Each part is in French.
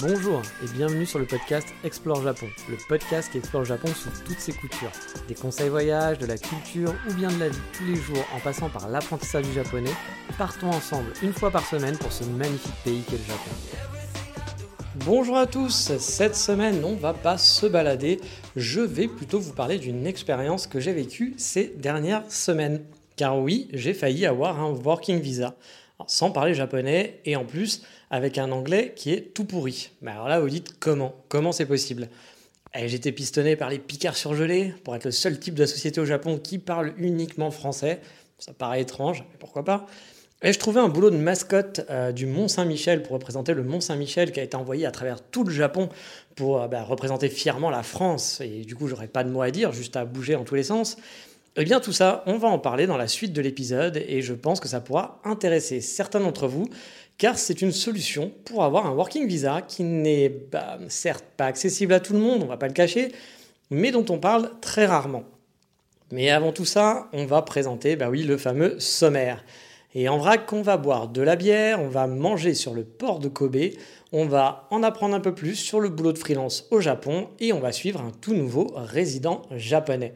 Bonjour et bienvenue sur le podcast Explore Japon, le podcast qui explore Japon sous toutes ses coutures. Des conseils voyage, de la culture ou bien de la vie tous les jours en passant par l'apprentissage du japonais, partons ensemble une fois par semaine pour ce magnifique pays qu'est le Japon. Bonjour à tous, cette semaine on va pas se balader, je vais plutôt vous parler d'une expérience que j'ai vécue ces dernières semaines. Car oui, j'ai failli avoir un working visa, sans parler japonais et en plus avec un anglais qui est tout pourri. Mais alors là, vous dites comment? Comment c'est possible? Et J'étais pistonné par les picards surgelés pour être le seul type de société au Japon qui parle uniquement français. Ça paraît étrange, mais pourquoi pas? Et je trouvais un boulot de mascotte euh, du Mont Saint-Michel pour représenter le Mont Saint-Michel qui a été envoyé à travers tout le Japon pour euh, bah, représenter fièrement la France. Et du coup, j'aurais pas de mots à dire, juste à bouger en tous les sens. Eh bien tout ça, on va en parler dans la suite de l'épisode et je pense que ça pourra intéresser certains d'entre vous car c'est une solution pour avoir un working visa qui n'est bah, certes pas accessible à tout le monde, on va pas le cacher, mais dont on parle très rarement. Mais avant tout ça, on va présenter bah oui, le fameux sommaire. Et en vrac, on va boire de la bière, on va manger sur le port de Kobe, on va en apprendre un peu plus sur le boulot de freelance au Japon et on va suivre un tout nouveau résident japonais.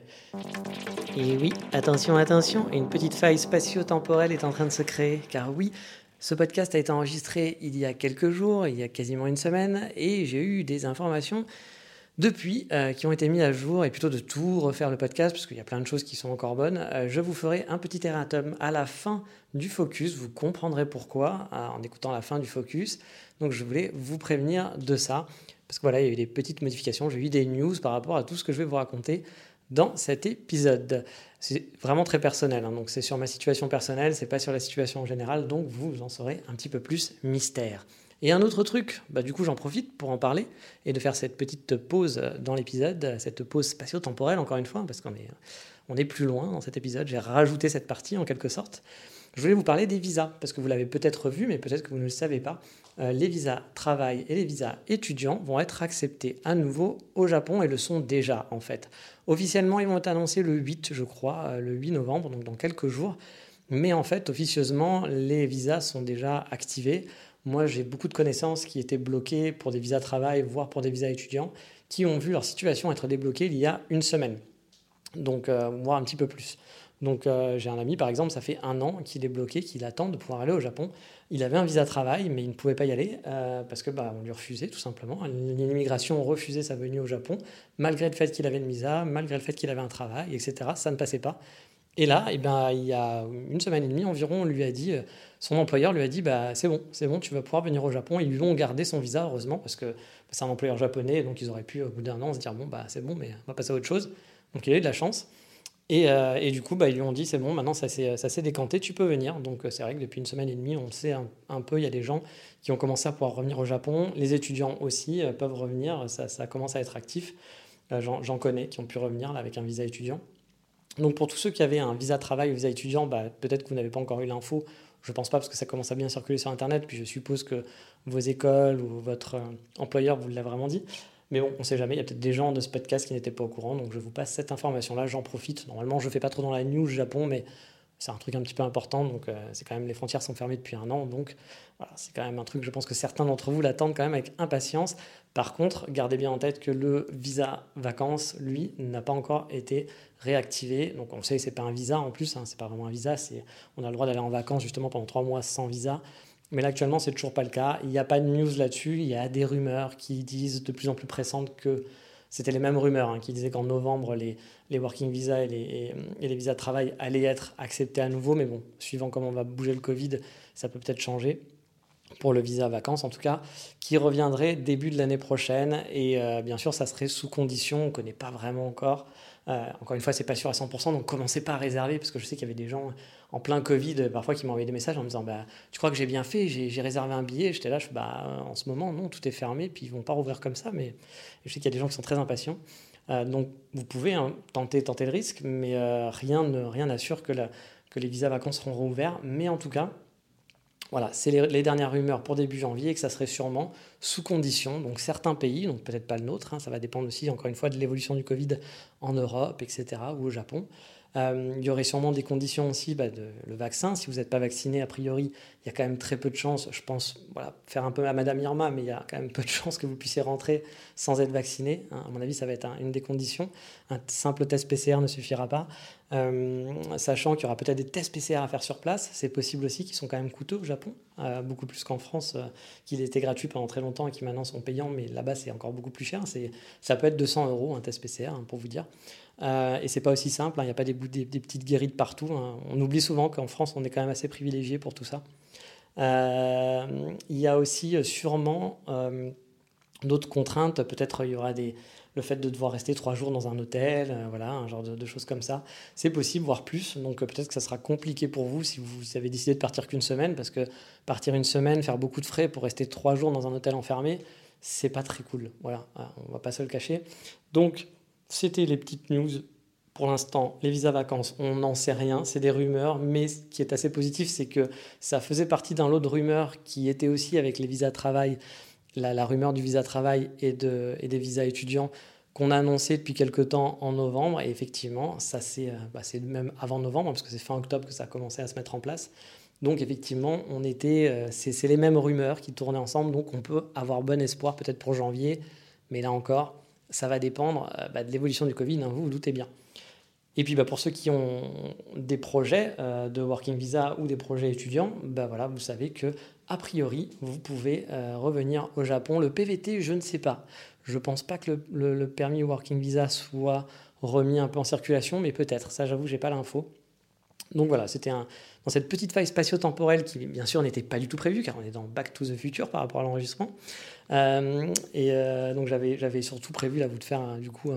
Et oui, attention, attention, une petite faille spatio-temporelle est en train de se créer, car oui, ce podcast a été enregistré il y a quelques jours, il y a quasiment une semaine, et j'ai eu des informations depuis euh, qui ont été mises à jour, et plutôt de tout refaire le podcast, parce qu'il y a plein de choses qui sont encore bonnes. Euh, je vous ferai un petit erratum à la fin du focus, vous comprendrez pourquoi euh, en écoutant la fin du focus. Donc je voulais vous prévenir de ça, parce que voilà, il y a eu des petites modifications, j'ai eu des news par rapport à tout ce que je vais vous raconter dans cet épisode. C'est vraiment très personnel, hein. donc c'est sur ma situation personnelle, c'est pas sur la situation en général, donc vous en saurez un petit peu plus mystère. Et un autre truc, bah du coup j'en profite pour en parler et de faire cette petite pause dans l'épisode, cette pause spatio-temporelle encore une fois, parce qu'on est, on est plus loin dans cet épisode, j'ai rajouté cette partie en quelque sorte. Je voulais vous parler des visas, parce que vous l'avez peut-être vu, mais peut-être que vous ne le savez pas. Euh, les visas travail et les visas étudiants vont être acceptés à nouveau au Japon et le sont déjà en fait. Officiellement, ils vont être annoncés le 8, je crois, euh, le 8 novembre, donc dans quelques jours. Mais en fait, officieusement, les visas sont déjà activés. Moi, j'ai beaucoup de connaissances qui étaient bloquées pour des visas travail, voire pour des visas étudiants, qui ont vu leur situation être débloquée il y a une semaine. Donc, euh, voire un petit peu plus. Donc euh, j'ai un ami par exemple, ça fait un an qu'il est bloqué, qu'il attend de pouvoir aller au Japon. Il avait un visa travail, mais il ne pouvait pas y aller euh, parce que bah, on lui refusait tout simplement. L'immigration refusait sa venue au Japon, malgré le fait qu'il avait une visa, malgré le fait qu'il avait un travail, etc. Ça ne passait pas. Et là, eh ben, il y a une semaine et demie environ, on lui a dit, euh, son employeur lui a dit, bah, c'est bon, c'est bon, tu vas pouvoir venir au Japon. Ils lui ont gardé son visa, heureusement, parce que c'est un employeur japonais, donc ils auraient pu, au bout d'un an, se dire, bon, bah, c'est bon, mais on va passer à autre chose. Donc il a eu de la chance. Euh, et, du coup, bah, ils lui ont dit c'est bon, maintenant ça s'est décanté, tu peux venir. Donc euh, c'est vrai que depuis une semaine et demie, on sait un, peu, il y a des gens qui ont commencé à pouvoir revenir au Japon. Les étudiants aussi euh, peuvent revenir, ça, commence à être actif. J'en connais qui ont pu revenir avec un visa étudiant. Donc pour tous ceux qui avaient un visa travail ou visa étudiant, bah, peut-être que vous n'avez pas encore eu l'info. Je pense pas parce que ça commence à bien circuler sur Internet. Puis je suppose que vos écoles ou votre employeur vous l'a vraiment dit. Mais bon, on ne sait jamais, il y a peut-être des gens de ce podcast qui n'étaient pas au courant, donc je vous passe cette information-là, j'en profite. Normalement, je ne fais pas trop dans la news Japon, mais c'est un truc un petit peu important, donc euh, c'est quand même, les frontières sont fermées depuis un an, donc c'est quand même un truc, je pense que certains d'entre vous l'attendent quand même avec impatience. Par contre, gardez bien en tête que le visa vacances, lui, n'a pas encore été réactivé. Donc on sait que ce n'est pas un visa en plus, hein, c'est pas vraiment un visa, c'est, on a le droit d'aller en vacances justement pendant trois mois sans visa. Mais là, actuellement, c'est toujours pas le cas. Il n'y a pas de news là-dessus. Il y a des rumeurs qui disent de plus en plus pressantes que c'était les mêmes rumeurs hein, qui disaient qu'en novembre, les, working visas et les, et, les, visas de travail allaient être acceptés à nouveau. Mais bon, suivant comment va bouger le Covid, ça peut peut-être changer. Pour le visa vacances, en tout cas, qui reviendrait début de l'année prochaine. Et euh, bien sûr, ça serait sous condition. On ne connaît pas vraiment encore. Euh, encore une fois, c'est pas sûr à 100%, donc commencez pas à réserver, parce que je sais qu'il y avait des gens en plein Covid, parfois, qui m'envoyaient des messages en me disant bah, Tu crois que j'ai bien fait? J'ai réservé un billet. J'étais là, je, bah, en ce moment, non, tout est fermé, puis ils vont pas rouvrir comme ça. Mais je sais qu'il y a des gens qui sont très impatients. Euh, donc, vous pouvez hein, tenter, tenter le risque, mais euh, rien n'assure que, les visas vacances seront rouverts. Mais en tout cas, voilà, c'est les, dernières rumeurs pour début janvier et que ça serait sûrement sous condition. Donc certains pays, donc peut-être pas le nôtre, hein, ça va dépendre aussi encore une fois de l'évolution du Covid en Europe, etc., ou au Japon. Euh, il y aurait sûrement des conditions aussi, bah, de, le vaccin. Si vous n'êtes pas vacciné, a priori, il y a quand même très peu de chances, je pense, faire un peu à Madame Irma, mais il y a quand même peu de chances que vous puissiez rentrer sans être vacciné. Hein. À mon avis, ça va être une des conditions. Un simple test PCR ne suffira pas. Euh, sachant qu'il y aura peut-être des tests PCR à faire sur place, c'est possible aussi qu'ils sont quand même coûteux au Japon, euh, beaucoup plus qu'en France, qu'il était gratuit pendant très longtemps et qui maintenant sont payants, mais là-bas c'est encore beaucoup plus cher. Ça peut être 200 euros un test PCR, hein, pour vous dire. Et c'est pas aussi simple, hein. il n'y a pas des, petites guérites partout. Hein. On oublie souvent qu'en France on est quand même assez privilégié pour tout ça. il y a aussi sûrement d'autres contraintes, peut-être il y aura des le fait de devoir rester trois jours dans un hôtel, euh, voilà, un genre de, choses comme ça. C'est possible, voire plus. Donc euh, peut-être que ça sera compliqué pour vous si vous avez décidé de partir qu'une semaine, parce que partir une semaine, faire beaucoup de frais pour rester trois jours dans un hôtel enfermé, c'est pas très cool. Voilà, ah, on va pas se le cacher. Donc c'était les petites news. Pour l'instant, les visas vacances, on n'en sait rien, c'est des rumeurs, mais ce qui est assez positif, c'est que ça faisait partie d'un lot de rumeurs qui était aussi avec les visas travail la, rumeur du visa travail et, de, et des visas étudiants qu'on a annoncé depuis quelques temps en novembre. Et effectivement, ça c'est euh, bah, même avant novembre, parce que c'est fin octobre que ça a commencé à se mettre en place. Donc effectivement, on était, euh, c'est les mêmes rumeurs qui tournaient ensemble, donc on peut avoir bon espoir peut-être pour janvier, mais là encore, ça va dépendre euh, bah, de l'évolution du Covid, hein, vous vous doutez bien. Et puis bah, pour ceux qui ont des projets de working visa ou des projets étudiants, bah, vous savez que a priori, vous pouvez euh, revenir au Japon. Le PVT, je ne sais pas. Je ne pense pas que le, permis Working Visa soit remis un peu en circulation, mais peut-être. Ça, j'avoue, j'ai pas l'info. Donc voilà, c'était un, dans cette petite faille spatio-temporelle qui, bien sûr, n'était pas du tout prévue, car on est dans Back to the Future par rapport à l'enregistrement. Euh, et euh, donc j'avais, surtout prévu là, vous de faire du coup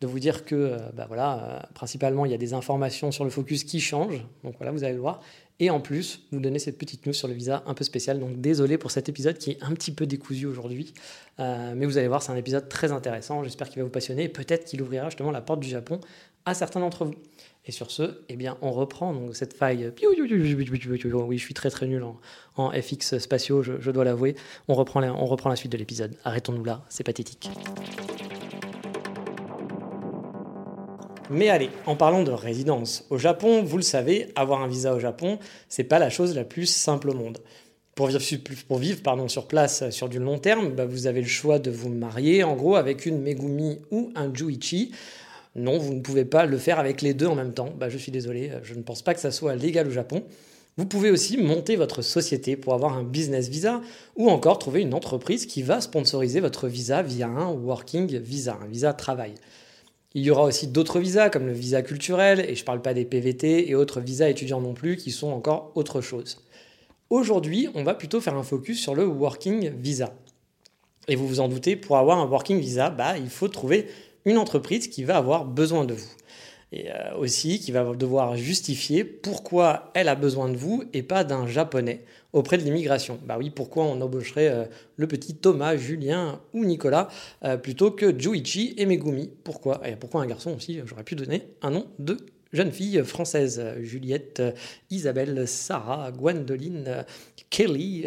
de vous dire que, bah voilà, principalement, il y a des informations sur le focus qui changent. Donc voilà, vous allez le voir. Et en plus, vous donnez cette petite news sur le visa un peu spécial. Donc désolé pour cet épisode qui est un petit peu décousu aujourd'hui. Euh, mais vous allez voir, c'est un épisode très intéressant. J'espère qu'il va vous passionner. Peut-être qu'il ouvrira justement la porte du Japon à certains d'entre vous. Et sur ce, eh bien, on reprend donc cette faille. Oui, je suis très très nul en, FX spatiaux, je, dois l'avouer. On reprend, on reprend la suite de l'épisode. Arrêtons-nous là, c'est pathétique. Mais allez, en parlant de résidence au Japon, vous le savez, avoir un visa au Japon, c'est pas la chose la plus simple au monde. Pour vivre, sur place sur du long terme, bah, vous avez le choix de vous marier en gros avec une Megumi ou un Juichi. Non, vous ne pouvez pas le faire avec les deux en même temps. Bah, je suis désolé, je ne pense pas que ça soit légal au Japon. Vous pouvez aussi monter votre société pour avoir un business visa ou encore trouver une entreprise qui va sponsoriser votre visa via un working visa, un visa travail. Il y aura aussi d'autres visas comme le visa culturel, et je ne parle pas des PVT et autres visas étudiants non plus, qui sont encore autre chose. Aujourd'hui, on va plutôt faire un focus sur le working visa. Et vous vous en doutez, pour avoir un working visa, bah, il faut trouver une entreprise qui va avoir besoin de vous. Et euh, aussi qui va devoir justifier pourquoi elle a besoin de vous et pas d'un japonais auprès de l'immigration. Bah oui, pourquoi on embaucherait euh, le petit Thomas, Julien ou Nicolas euh, plutôt que Juichi et Megumi? Pourquoi? Et pourquoi un garçon aussi? J'aurais pu donner un nom de jeune fille française Juliette, Isabelle, Sarah, Gwendoline, Kelly,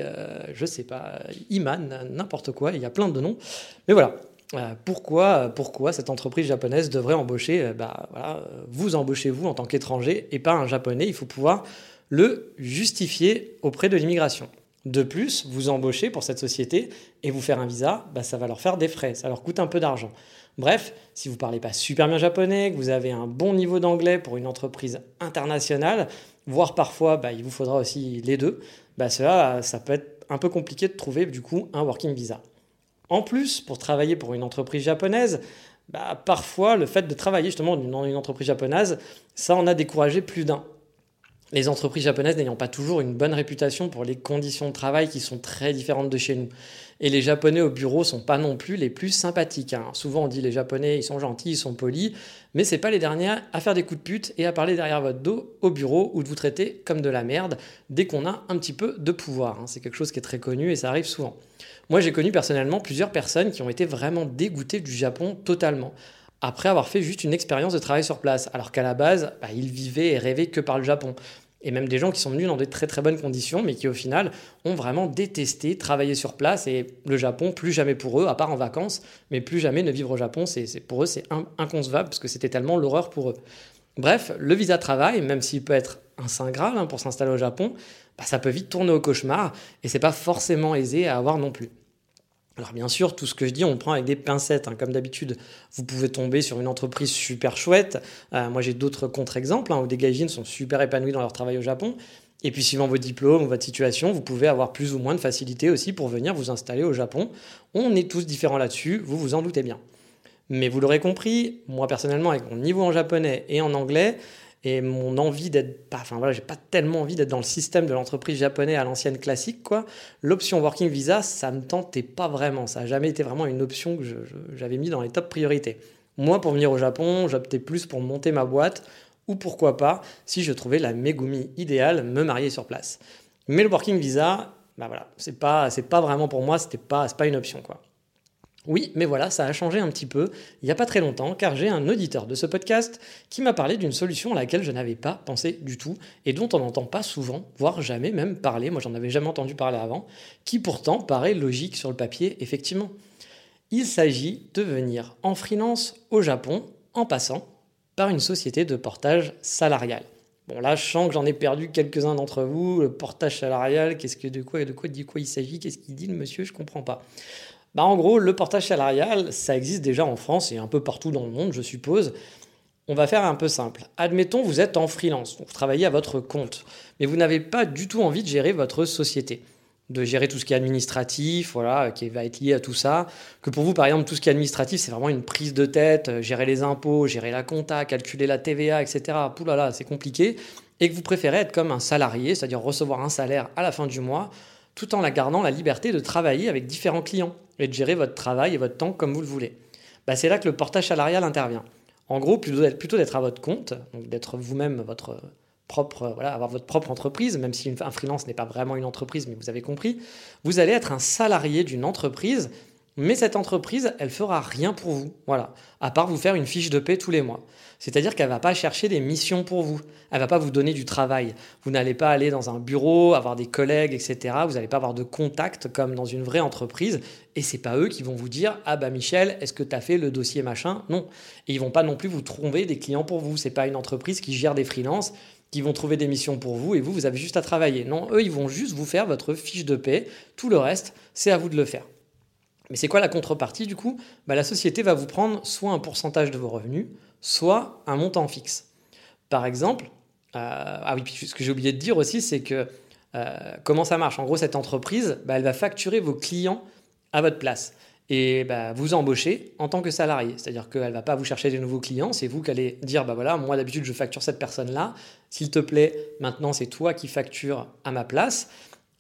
je sais pas, Iman, n'importe quoi, il y a plein de noms. Mais voilà, euh, pourquoi, pourquoi cette entreprise japonaise devrait embaucher, euh, bah, voilà, vous embauchez vous en tant qu'étranger et pas un japonais, il faut pouvoir le justifier auprès de l'immigration. De plus, vous embauchez pour cette société et vous faire un visa, bah, ça va leur faire des frais, ça leur coûte un peu d'argent. Bref, si vous parlez pas super bien japonais, que vous avez un bon niveau d'anglais pour une entreprise internationale, voire parfois bah, il vous faudra aussi les deux, bah, cela, ça peut être un peu compliqué de trouver du coup un working visa. En plus, pour travailler pour une entreprise japonaise, bah, parfois le fait de travailler justement dans une entreprise japonaise, ça en a découragé plus d'un. Les entreprises japonaises n'ayant pas toujours une bonne réputation pour les conditions de travail qui sont très différentes de chez nous. Et les Japonais au bureau sont pas non plus les plus sympathiques. Hein. Souvent on dit les Japonais ils sont gentils, ils sont polis, mais c'est pas les derniers à faire des coups de pute et à parler derrière votre dos au bureau ou de vous traiter comme de la merde dès qu'on a un petit peu de pouvoir. Hein. C'est quelque chose qui est très connu et ça arrive souvent. Moi, j'ai connu personnellement plusieurs personnes qui ont été vraiment dégoûtées du Japon totalement, après avoir fait juste une expérience de travail sur place, alors qu'à la base, bah, ils vivaient et rêvaient que par le Japon. Et même des gens qui sont venus dans des très très bonnes conditions, mais qui au final ont vraiment détesté travailler sur place et le Japon, plus jamais pour eux, à part en vacances, mais plus jamais ne vivre au Japon, c'est, pour eux c'est inconcevable parce que c'était tellement l'horreur pour eux. Bref, le visa travail, même s'il peut être un saint graal hein, pour s'installer au Japon, bah, ça peut vite tourner au cauchemar et c'est pas forcément aisé à avoir non plus. Alors bien sûr, tout ce que je dis, on prend avec des pincettes. Hein. Comme d'habitude, vous pouvez tomber sur une entreprise super chouette. Euh, moi, j'ai d'autres contre-exemples hein, où des gaijins sont super épanouis dans leur travail au Japon. Et puis, suivant vos diplômes ou votre situation, vous pouvez avoir plus ou moins de facilité aussi pour venir vous installer au Japon. On est tous différents là-dessus, vous vous en doutez bien. Mais vous l'aurez compris, moi personnellement, avec mon niveau en japonais et en anglais, et mon envie d'être enfin voilà j'ai pas tellement envie d'être dans le système de l'entreprise japonais à l'ancienne classique quoi. L'option working visa ça me tentait pas vraiment. Ça a jamais été vraiment une option que j'avais mis dans les top priorités. Moi pour venir au Japon j'optais plus pour monter ma boîte ou pourquoi pas si je trouvais la Megumi idéale me marier sur place. Mais le working visa bah voilà c'est pas c'est pas vraiment pour moi c'était pas c'est pas une option quoi oui, mais voilà, ça a changé un petit peu il n'y a pas très longtemps, car j'ai un auditeur de ce podcast qui m'a parlé d'une solution à laquelle je n'avais pas pensé du tout et dont on n'entend pas souvent, voire jamais même parler, moi j'en avais jamais entendu parler avant, qui pourtant paraît logique sur le papier, effectivement. Il s'agit de venir en freelance au Japon en passant par une société de portage salarial. Bon là, je sens que j'en ai perdu quelques-uns d'entre vous. Le portage salarial, qu'est-ce que de quoi, de quoi, quoi il s'agit Qu'est-ce qu'il dit le monsieur Je comprends pas. Bah, en gros, le portage salarial, ça existe déjà en France et un peu partout dans le monde, je suppose. On va faire un peu simple. Admettons, vous êtes en freelance, vous travaillez à votre compte, mais vous n'avez pas du tout envie de gérer votre société, de gérer tout ce qui est administratif, voilà, qui va être lié à tout ça. Que pour vous, par exemple, tout ce qui est administratif, c'est vraiment une prise de tête, euh, gérer les impôts, gérer la compta, calculer la TVA, etc. Poulala, c'est compliqué. Et que vous préférez être comme un salarié, c'est-à-dire recevoir un salaire à la fin du mois, tout en la gardant la liberté de travailler avec différents clients et de gérer votre travail et votre temps comme vous le voulez. Bah, c'est là que le portage salarial intervient. En gros, plutôt d'être à votre compte, d'être vous-même votre propre, voilà, avoir votre propre entreprise, même si un freelance n'est pas vraiment une entreprise, mais vous avez compris, vous allez être un salarié d'une entreprise mais cette entreprise, elle fera rien pour vous, voilà, à part vous faire une fiche de paie tous les mois. C'est-à-dire qu'elle va pas chercher des missions pour vous. Elle va pas vous donner du travail. Vous n'allez pas aller dans un bureau, avoir des collègues, etc. Vous n'allez pas avoir de contact comme dans une vraie entreprise. Et c'est pas eux qui vont vous dire ah bah Michel, est-ce que tu as fait le dossier machin? Non. Et ils vont pas non plus vous trouver des clients pour vous. C'est pas une entreprise qui gère des freelances qui vont trouver des missions pour vous et vous vous avez juste à travailler. Non, eux ils vont juste vous faire votre fiche de paie. Tout le reste, c'est à vous de le faire. Mais c'est quoi la contrepartie du coup? Bah, La société va vous prendre soit un pourcentage de vos revenus, soit un montant fixe. Par exemple, euh, ah oui, ce que j'ai oublié de dire aussi, c'est que euh, comment ça marche? En gros, cette entreprise, bah, elle va facturer vos clients à votre place et bah, vous embaucher en tant que salarié. C'est-à-dire qu'elle ne va pas vous chercher de nouveaux clients, c'est vous qui allez dire, bah voilà, moi d'habitude je facture cette personne-là, s'il te plaît, maintenant c'est toi qui factures à ma place.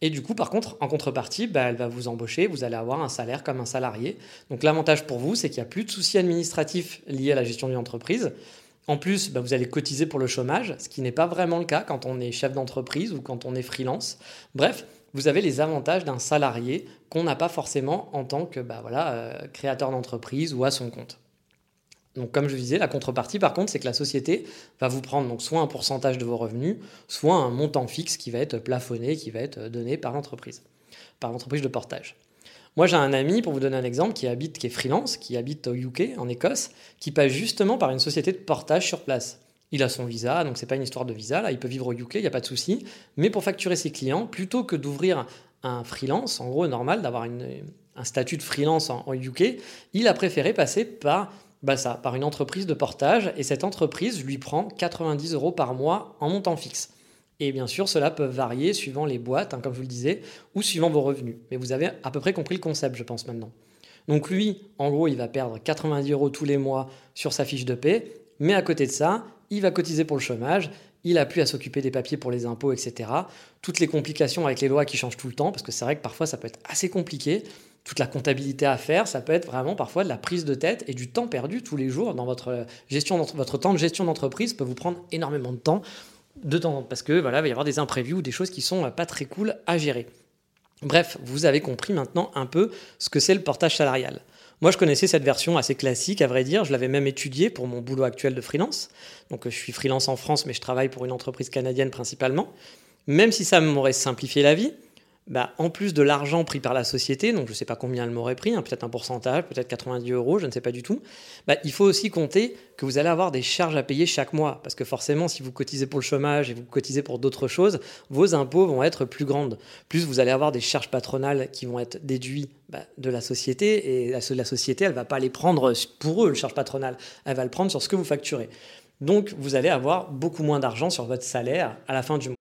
Et du coup, par contre, en contrepartie, bah, elle va vous embaucher, vous allez avoir un salaire comme un salarié. Donc l'avantage pour vous, c'est qu'il n'y a plus de soucis administratifs liés à la gestion d'une entreprise. En plus, bah, vous allez cotiser pour le chômage, ce qui n'est pas vraiment le cas quand on est chef d'entreprise ou quand on est freelance. Bref, vous avez les avantages d'un salarié qu'on n'a pas forcément en tant que bah, euh, créateur d'entreprise ou à son compte. Donc, comme je disais, la contrepartie, par contre, c'est que la société va vous prendre donc soit un pourcentage de vos revenus, soit un montant fixe qui va être plafonné, qui va être donné par l'entreprise, par l'entreprise de portage. Moi, j'ai un ami, pour vous donner un exemple, qui habite, qui est freelance, qui habite au UK, en Écosse, qui passe justement par une société de portage sur place. Il a son visa, donc c'est pas une histoire de visa, là, il peut vivre au UK, il n'y a pas de souci. Mais pour facturer ses clients, plutôt que d'ouvrir un freelance, en gros normal, d'avoir un statut de freelance en, en UK, il a préféré passer par bah ça, par une entreprise de portage, et cette entreprise lui prend 90 euros par mois en montant fixe. Et bien sûr, cela peut varier suivant les boîtes, hein, comme je vous le disais, ou suivant vos revenus. Mais vous avez à peu près compris le concept, je pense maintenant. Donc lui, en gros, il va perdre 90 euros tous les mois sur sa fiche de paie, mais à côté de ça, il va cotiser pour le chômage, il a plus à s'occuper des papiers pour les impôts, etc. Toutes les complications avec les lois qui changent tout le temps, parce que c'est vrai que parfois ça peut être assez compliqué toute la comptabilité à faire, ça peut être vraiment parfois de la prise de tête et du temps perdu tous les jours dans votre gestion, votre temps de gestion d'entreprise peut vous prendre énormément de temps, de temps parce que voilà, il va y avoir des imprévus ou des choses qui sont pas très cool à gérer. Bref, vous avez compris maintenant un peu ce que c'est le portage salarial. Moi, je connaissais cette version assez classique, à vrai dire. Je l'avais même étudiée pour mon boulot actuel de freelance. Donc, je suis freelance en France, mais je travaille pour une entreprise canadienne principalement. Même si ça m'aurait simplifié la vie, bah, en plus de l'argent pris par la société, donc je ne sais pas combien elle m'aurait pris, hein, peut-être un pourcentage, peut-être 90 euros, je ne sais pas du tout, bah, il faut aussi compter que vous allez avoir des charges à payer chaque mois. Parce que forcément, si vous cotisez pour le chômage et vous cotisez pour d'autres choses, vos impôts vont être plus grandes. Plus vous allez avoir des charges patronales qui vont être déduites bah, de la société, et la, la société, elle ne va pas les prendre pour eux, le charge patronale, elle va le prendre sur ce que vous facturez. Donc vous allez avoir beaucoup moins d'argent sur votre salaire à la fin du mois.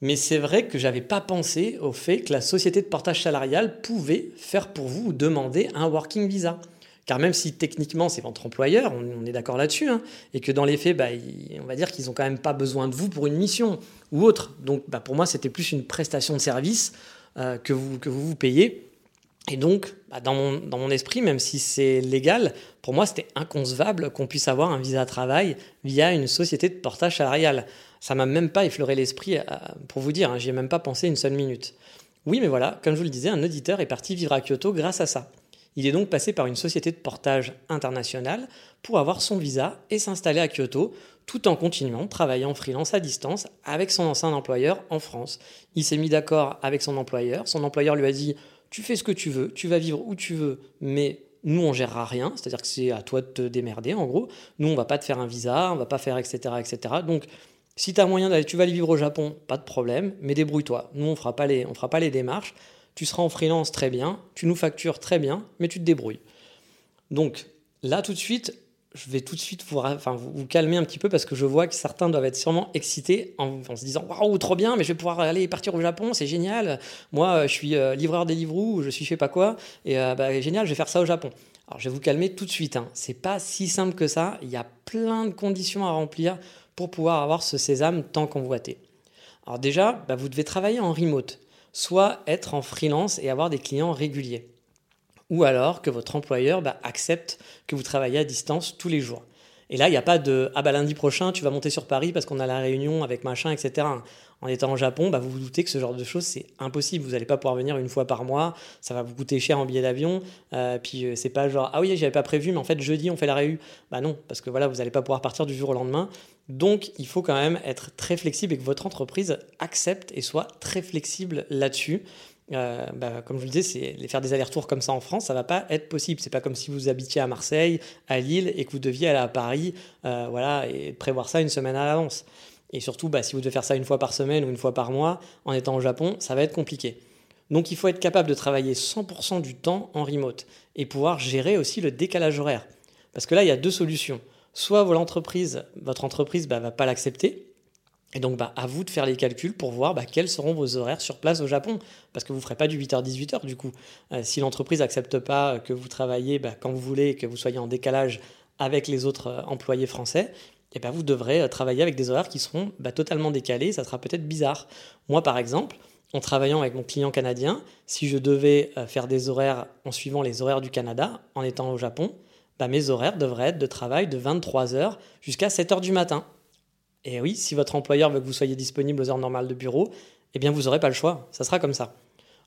Mais c'est vrai que j'avais pas pensé au fait que la société de portage salarial pouvait faire pour vous ou demander un working visa. Car même si techniquement c'est votre employeur, on, est d'accord là-dessus, hein, et que dans les faits, bah, on va dire qu'ils n'ont quand même pas besoin de vous pour une mission ou autre. Donc bah, pour moi, c'était plus une prestation de service euh, que, vous, que vous vous payez et donc, bah, dans, mon, dans, mon, esprit, même si c'est légal, pour moi, c'était inconcevable qu'on puisse avoir un visa de travail via une société de portage salarial. Ça m'a même pas effleuré l'esprit, euh, pour vous dire, hein, j'y ai même pas pensé une seule minute. Oui, mais voilà, comme je vous le disais, un auditeur est parti vivre à Kyoto grâce à ça. Il est donc passé par une société de portage internationale pour avoir son visa et s'installer à Kyoto, tout en continuant de travailler en freelance à distance avec son ancien employeur en France. Il s'est mis d'accord avec son employeur, son employeur lui a dit tu fais ce que tu veux, tu vas vivre où tu veux, mais nous, on gérera rien, c'est-à-dire que c'est à toi de te démerder, en gros. Nous, on va pas te faire un visa, on va pas faire, etc., etc. Donc, si tu as moyen d'aller, tu vas aller vivre au Japon, pas de problème, mais débrouille-toi. Nous, on fera les, fera pas les démarches. Tu seras en freelance très bien, tu nous factures très bien, mais tu te débrouilles. Donc, là, tout de suite, je vais tout de suite vous, calmer un petit peu parce que je vois que certains doivent être sûrement excités en, se disant Waouh, trop bien, mais je vais pouvoir aller partir au Japon, c'est génial. Moi, euh, je suis euh, livreur des ou je suis je sais pas quoi, et euh, bah, génial, je vais faire ça au Japon. Alors, je vais vous calmer tout de suite. Hein. C'est pas si simple que ça. Il y a plein de conditions à remplir pour pouvoir avoir ce sésame tant convoité. Alors, déjà, bah, vous devez travailler en remote, soit être en freelance et avoir des clients réguliers ou alors que votre employeur bah, accepte que vous travaillez à distance tous les jours. Et là, il n'y a pas de ah bah lundi prochain, tu vas monter sur Paris parce qu'on a la réunion avec machin, etc. En étant au Japon, bah, vous vous doutez que ce genre de choses, c'est impossible. Vous n'allez pas pouvoir venir une fois par mois, ça va vous coûter cher en billet d'avion. Euh, puis euh, c'est pas genre ah oui, j'avais pas prévu, mais en fait jeudi on fait la réunion. Bah non, parce que voilà, vous n'allez pas pouvoir partir du jour au lendemain. Donc il faut quand même être très flexible et que votre entreprise accepte et soit très flexible là-dessus. Euh, bah, comme je vous le disais, faire des allers-retours comme ça en France, ça va pas être possible. C'est pas comme si vous habitiez à Marseille, à Lille et que vous deviez aller à Paris, euh, voilà, et prévoir ça une semaine à l'avance. Et surtout, bah, si vous devez faire ça une fois par semaine ou une fois par mois, en étant au Japon, ça va être compliqué. Donc il faut être capable de travailler 100% du temps en remote et pouvoir gérer aussi le décalage horaire. Parce que là, il y a deux solutions. Soit votre entreprise, entreprise bah, va pas l'accepter, et donc, bah, à vous de faire les calculs pour voir bah, quels seront vos horaires sur place au Japon. Parce que vous ne ferez pas du 8h-18h du coup. Euh, si l'entreprise n'accepte pas que vous travaillez quand vous voulez et que vous soyez en décalage avec les autres euh, employés français, et eh ben, vous devrez euh, travailler avec des horaires qui seront totalement décalés. Ça sera peut-être bizarre. Moi, par exemple, en travaillant avec mon client canadien, si je devais faire des horaires en suivant les horaires du Canada, en étant au Japon, mes horaires devraient être de travail de 23h jusqu'à 7h du matin. Et oui, si votre employeur veut que vous soyez disponible aux heures normales de bureau, eh bien vous n'aurez pas le choix, ça sera comme ça.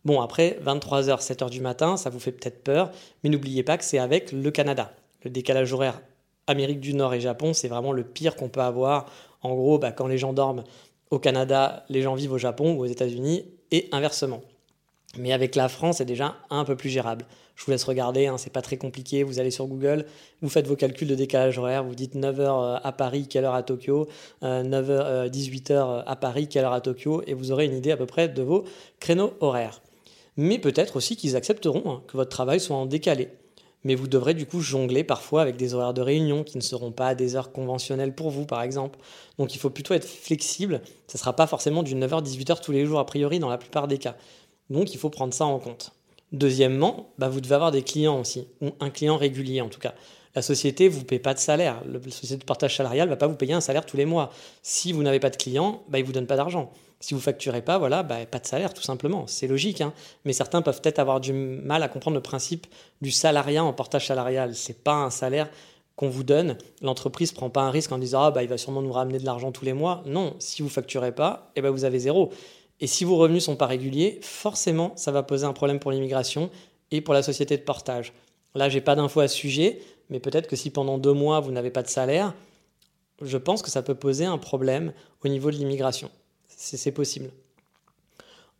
Bon, après, 23h, 7h du matin, ça vous fait peut-être peur, mais n'oubliez pas que c'est avec le Canada. Le décalage horaire Amérique du Nord et Japon, c'est vraiment le pire qu'on peut avoir. En gros, bah, quand les gens dorment au Canada, les gens vivent au Japon ou aux États-Unis, et inversement. Mais avec la France, c'est déjà un peu plus gérable. Je vous laisse regarder, hein, c'est pas très compliqué. Vous allez sur Google, vous faites vos calculs de décalage horaire, vous dites 9h euh, à Paris, quelle heure à Tokyo, 9h, euh, 18h euh, à Paris, quelle heure à Tokyo, et vous aurez une idée à peu près de vos créneaux horaires. Mais peut-être aussi qu'ils accepteront hein, que votre travail soit en décalé. Mais vous devrez du coup jongler parfois avec des horaires de réunion qui ne seront pas des heures conventionnelles pour vous, par exemple. Donc il faut plutôt être flexible. Ça ne sera pas forcément du 9h-18h tous les jours, a priori, dans la plupart des cas. Donc il faut prendre ça en compte. Deuxièmement, bah, vous devez avoir des clients aussi, ou un client régulier en tout cas. La société ne vous paie pas de salaire. La société de partage salarial ne va pas vous payer un salaire tous les mois. Si vous n'avez pas de clients, bah, il ne vous donne pas d'argent. Si vous facturez pas, voilà, bah, pas de salaire tout simplement. C'est logique, hein. mais certains peuvent peut-être avoir du mal à comprendre le principe du salariat en portage salarial. C'est pas un salaire qu'on vous donne. L'entreprise prend pas un risque en disant ah bah il va sûrement nous ramener de l'argent tous les mois. Non, si vous facturez pas, eh ben vous avez zéro. Et si vos revenus sont pas réguliers, forcément ça va poser un problème pour l'immigration et pour la société de portage. Là, j'ai pas d'infos à ce sujet, mais peut-être que si pendant deux mois vous n'avez pas de salaire, je pense que ça peut poser un problème au niveau de l'immigration c'est possible.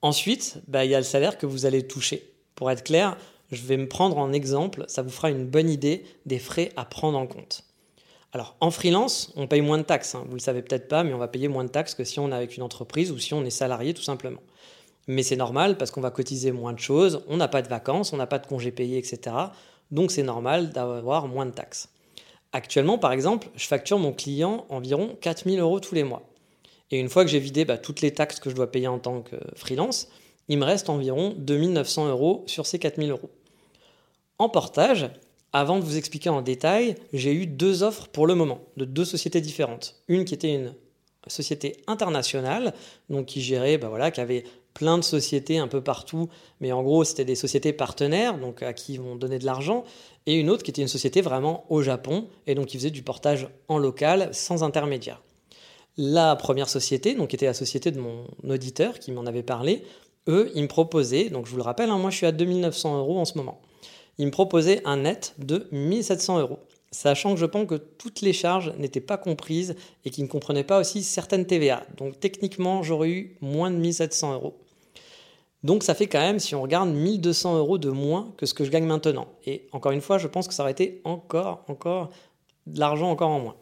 Ensuite, bah, il y a le salaire que vous allez toucher. Pour être clair, je vais me prendre en exemple, ça vous fera une bonne idée des frais à prendre en compte. Alors, en freelance, on paye moins de taxes. Hein. Vous ne le savez peut-être pas, mais on va payer moins de taxes que si on est avec une entreprise ou si on est salarié, tout simplement. Mais c'est normal parce qu'on va cotiser moins de choses, on n'a pas de vacances, on n'a pas de congés payés, etc. Donc, c'est normal d'avoir moins de taxes. Actuellement, par exemple, je facture mon client environ 4000 euros tous les mois. Et une fois que j'ai vidé bah, toutes les taxes que je dois payer en tant que freelance, il me reste environ 2900 euros sur ces 4000 euros. En portage, avant de vous expliquer en détail, j'ai eu deux offres pour le moment, de deux sociétés différentes. Une qui était une société internationale, donc qui gérait, bah voilà, qui avait plein de sociétés un peu partout, mais en gros c'était des sociétés partenaires, donc à qui on donnait de l'argent, et une autre qui était une société vraiment au Japon, et donc qui faisait du portage en local sans intermédiaire. La première société, donc qui était la société de mon auditeur qui m'en avait parlé, eux, ils me proposaient, donc je vous le rappelle, hein, moi je suis à 2900 euros en ce moment, ils me proposaient un net de 1700 euros, sachant que je pense que toutes les charges n'étaient pas comprises et qu'ils ne comprenaient pas aussi certaines TVA. Donc techniquement, j'aurais eu moins de 1700 euros. Donc ça fait quand même, si on regarde, 1200 euros de moins que ce que je gagne maintenant. Et encore une fois, je pense que ça aurait été encore, encore de l'argent encore en moins.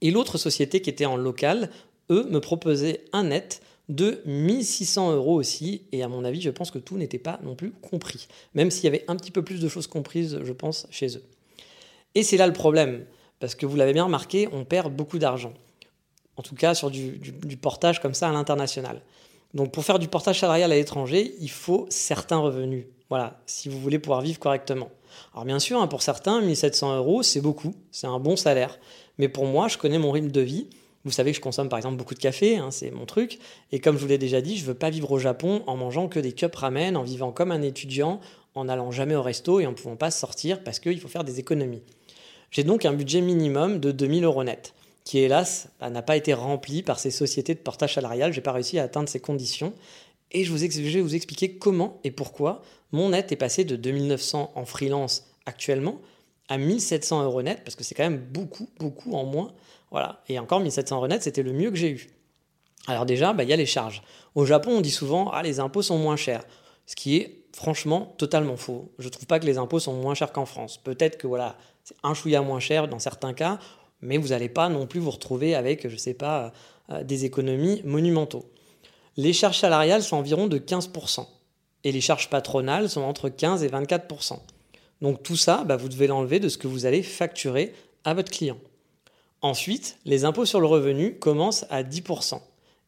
Et l'autre société qui était en local, eux, me proposaient un net de 1600 euros aussi. Et à mon avis, je pense que tout n'était pas non plus compris. Même s'il y avait un petit peu plus de choses comprises, je pense, chez eux. Et c'est là le problème. Parce que vous l'avez bien remarqué, on perd beaucoup d'argent. En tout cas, sur du, portage comme ça à l'international. Donc pour faire du portage salarial à l'étranger, il faut certains revenus. Voilà, si vous voulez pouvoir vivre correctement. Alors bien sûr, hein, pour certains, 1700 euros, c'est beaucoup, c'est un bon salaire. Mais pour moi, je connais mon rythme de vie. Vous savez que je consomme par exemple beaucoup de café, hein, c'est mon truc. Et comme je vous l'ai déjà dit, je ne veux pas vivre au Japon en mangeant que des cups ramen, en vivant comme un étudiant, en n'allant jamais au resto et en ne pouvant pas sortir parce qu'il faut faire des économies. J'ai donc un budget minimum de 2000 euros net, qui hélas bah, n'a pas été rempli par ces sociétés de portage salarial. Je n'ai pas réussi à atteindre ces conditions. Et je, vous je vais vous expliquer comment et pourquoi mon net est passé de 2900 en freelance actuellement à 1700 euros net, parce que c'est quand même beaucoup, beaucoup en moins. Voilà. Et encore 1700 euros net, c'était le mieux que j'ai eu. Alors déjà, bah, il y a les charges. Au Japon, on dit souvent, ah, les impôts sont moins chers. Ce qui est franchement totalement faux. Je ne trouve pas que les impôts sont moins chers qu'en France. Peut-être que voilà, c'est un chouïa moins cher dans certains cas, mais vous n'allez pas non plus vous retrouver avec, je ne sais pas, euh, des économies monumentaux. Les charges salariales sont environ de 15%, et les charges patronales sont entre 15 et 24%. Donc tout ça, bah, vous devez l'enlever de ce que vous allez facturer à votre client. Ensuite, les impôts sur le revenu commencent à 10%.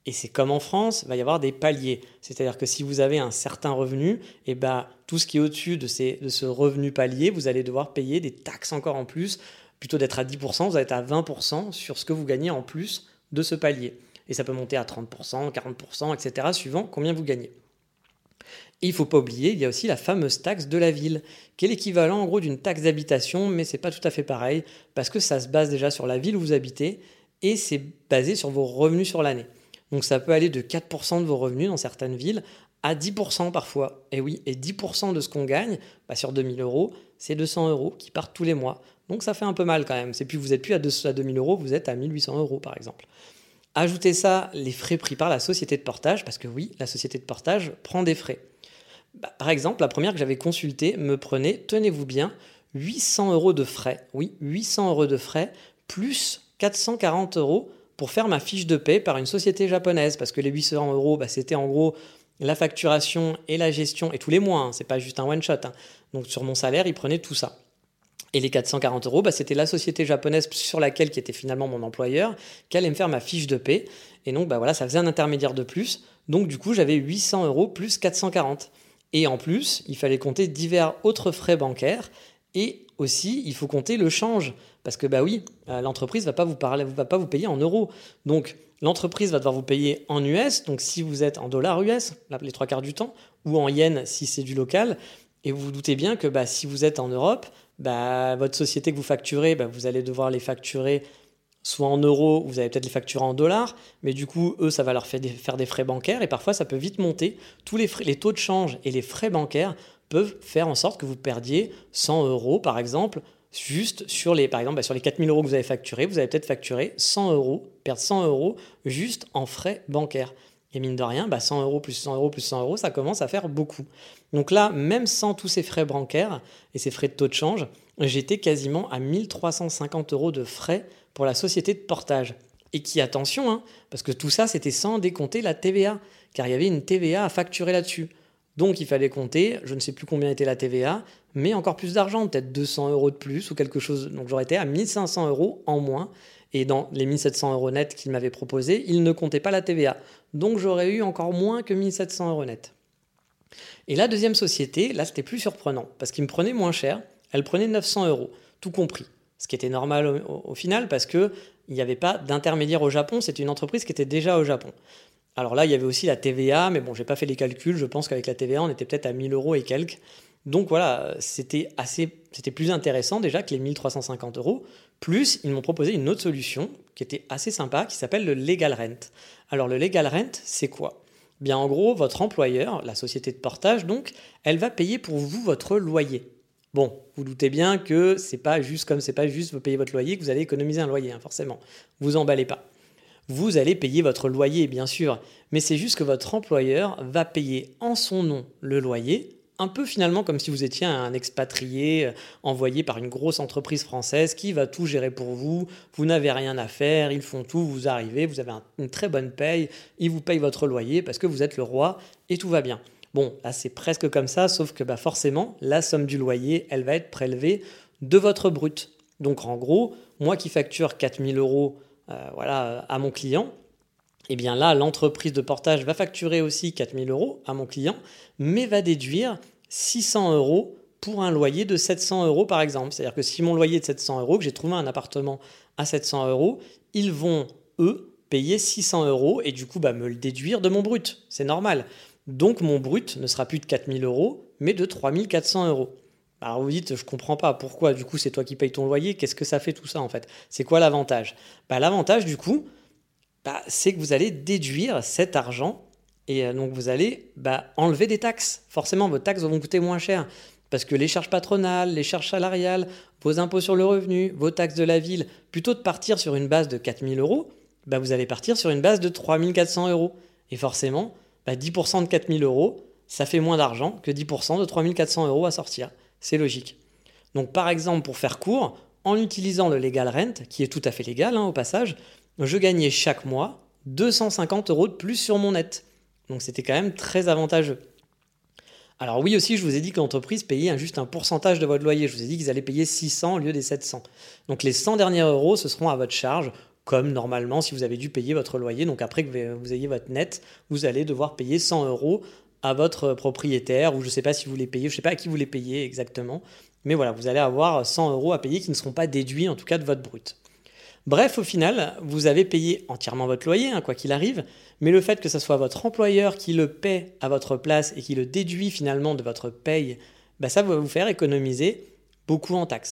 Et c'est comme en France, il va y avoir des paliers. C'est-à-dire que si vous avez un certain revenu, et eh bah, tout ce qui est au-dessus de, de ce revenu palier, vous allez devoir payer des taxes encore en plus. Plutôt d'être à 10%, vous allez être à 20% sur ce que vous gagnez en plus de ce palier. Et ça peut monter à 30%, 40%, etc., suivant combien vous gagnez il ne faut pas oublier, il y a aussi la fameuse taxe de la ville, qui est l'équivalent en gros d'une taxe d'habitation, mais c'est pas tout à fait pareil, parce que ça se base déjà sur la ville où vous habitez, et c'est basé sur vos revenus sur l'année. Donc ça peut aller de 4% de vos revenus dans certaines villes à 10% parfois. Et oui, et 10% de ce qu'on gagne, bah sur 2000 euros, c'est 200 euros qui partent tous les mois. Donc ça fait un peu mal quand même. C'est plus, vous n'êtes plus à 2000 euros, vous êtes à 1800 euros par exemple. Ajoutez ça, les frais pris par la société de portage, parce que oui, la société de portage prend des frais. Bah, par exemple, la première que j'avais consultée me prenait, tenez-vous bien, 800 euros de frais. Oui, 800 euros de frais, plus 440 euros pour faire ma fiche de paie par une société japonaise. Parce que les 800 euros, bah, c'était en gros la facturation et la gestion, et tous les mois, hein, c'est pas juste un one-shot. Hein. Donc sur mon salaire, ils prenaient tout ça. Et les 440 euros, bah, c'était la société japonaise sur laquelle, qui était finalement mon employeur, qui allait me faire ma fiche de paie. Et donc, voilà, ça faisait un intermédiaire de plus. Donc, du coup, j'avais 800 euros plus 440. Et en plus, il fallait compter divers autres frais bancaires et aussi, il faut compter le change. Parce que, bah oui, euh, l'entreprise va, pas vous va pas vous payer en euros. Donc, l'entreprise va devoir vous payer en US. Donc, si vous êtes en dollars US, les trois quarts du temps, ou en yens si c'est du local, et vous vous doutez bien que bah, si vous êtes en Europe, bah, votre société que vous facturez, bah, vous allez devoir les facturer soit en euros, vous allez peut-être les facturer en dollars, mais du coup, eux, ça va leur faire des, frais bancaires, et parfois, ça peut vite monter. Tous les, frais, les taux de change et les frais bancaires peuvent faire en sorte que vous perdiez 100 euros, par exemple, juste sur les, par exemple, bah, sur les 4000 euros que vous avez facturés, vous allez peut-être facturer 100 euros, perdre 100 euros juste en frais bancaires. Et mine de rien, 100 bah, euros plus 100 euros plus 100 euros, ça commence à faire beaucoup. Donc là, même sans tous ces frais bancaires et ces frais de taux de change, j'étais quasiment à 1350 euros de frais pour la société de portage. Et qui, attention, hein, parce que tout ça, c'était sans décompter la TVA, car il y avait une TVA à facturer là-dessus. Donc il fallait compter, je ne sais plus combien était la TVA, mais encore plus d'argent, peut-être 200 euros de plus ou quelque chose. Donc j'aurais été à 1500 euros en moins. Et dans les 1700 euros nets qu'il m'avait proposé, il ne comptait pas la TVA. Donc j'aurais eu encore moins que 1700 euros net. Et la deuxième société, là c'était plus surprenant, parce qu'il me prenait moins cher, elle prenait 900 euros, tout compris ce qui était normal au, final parce qu'il n'y avait pas d'intermédiaire au Japon, c'était une entreprise qui était déjà au Japon. Alors là, il y avait aussi la TVA, mais bon, j'ai pas fait les calculs, je pense qu'avec la TVA, on était peut-être à 1000 euros et quelques. Donc voilà, c'était assez, plus intéressant déjà que les 1350 euros. Plus, ils m'ont proposé une autre solution qui était assez sympa, qui s'appelle le legal rent. Alors le legal rent, c'est quoi? Bien en gros, votre employeur, la société de portage donc, elle va payer pour vous votre loyer. Bon, vous doutez bien que c'est pas juste comme c'est pas juste vous payez votre loyer que vous allez économiser un loyer, hein, forcément. Vous emballez pas. Vous allez payer votre loyer, bien sûr, mais c'est juste que votre employeur va payer en son nom le loyer, un peu finalement comme si vous étiez un expatrié euh, envoyé par une grosse entreprise française qui va tout gérer pour vous, vous n'avez rien à faire, ils font tout, vous arrivez, vous avez une très bonne paye, ils vous payent votre loyer parce que vous êtes le roi et tout va bien. Bon, là c'est presque comme ça, sauf que bah, forcément, la somme du loyer, elle va être prélevée de votre brut. Donc en gros, moi qui facture 4000 euros euh, voilà, à mon client, eh bien là, l'entreprise de portage va facturer aussi 4000 euros à mon client, mais va déduire 600 euros pour un loyer de 700 euros par exemple. C'est-à-dire que si mon loyer est de 700 euros, que j'ai trouvé un appartement à 700 euros, ils vont, eux, payer 600 euros et du coup bah, me le déduire de mon brut. C'est normal. Donc mon brut ne sera plus de 4000 euros, mais de 3400 euros. Alors vous dites, je comprends pas, pourquoi? Du coup, c'est toi qui payes ton loyer, qu'est-ce que ça fait tout ça en fait? C'est quoi l'avantage? Bah, L'avantage du coup, bah, c'est que vous allez déduire cet argent et euh, donc vous allez bah, enlever des taxes. Forcément, vos taxes vont coûter moins cher parce que les charges patronales, les charges salariales, vos impôts sur le revenu, vos taxes de la ville, plutôt de partir sur une base de 4000 euros, bah, vous allez partir sur une base de 3400 euros. Et forcément, 10% bah, de 4000 euros, ça fait moins d'argent que 10% de 3400 euros à sortir. C'est logique. Donc par exemple, pour faire court, en utilisant le legal rent, qui est tout à fait légal hein, au passage, je gagnais chaque mois 250 euros de plus sur mon net. Donc c'était quand même très avantageux. Alors oui aussi, je vous ai dit que l'entreprise payait juste un pourcentage de votre loyer. Je vous ai dit qu'ils allaient payer 600 au lieu des 700. Donc les 100 derniers euros, ce seront à votre charge comme normalement si vous avez dû payer votre loyer. Donc après que vous ayez votre net, vous allez devoir payer 100 euros à votre propriétaire, ou je ne sais pas si vous les payez, je ne sais pas à qui vous les payez exactement. Mais voilà, vous allez avoir 100 euros à payer qui ne seront pas déduits en tout cas de votre brut. Bref, au final, vous avez payé entièrement votre loyer, hein, quoi qu'il arrive, mais le fait que ce soit votre employeur qui le paie à votre place et qui le déduit finalement de votre paye, bah, ça va vous faire économiser beaucoup en taxes.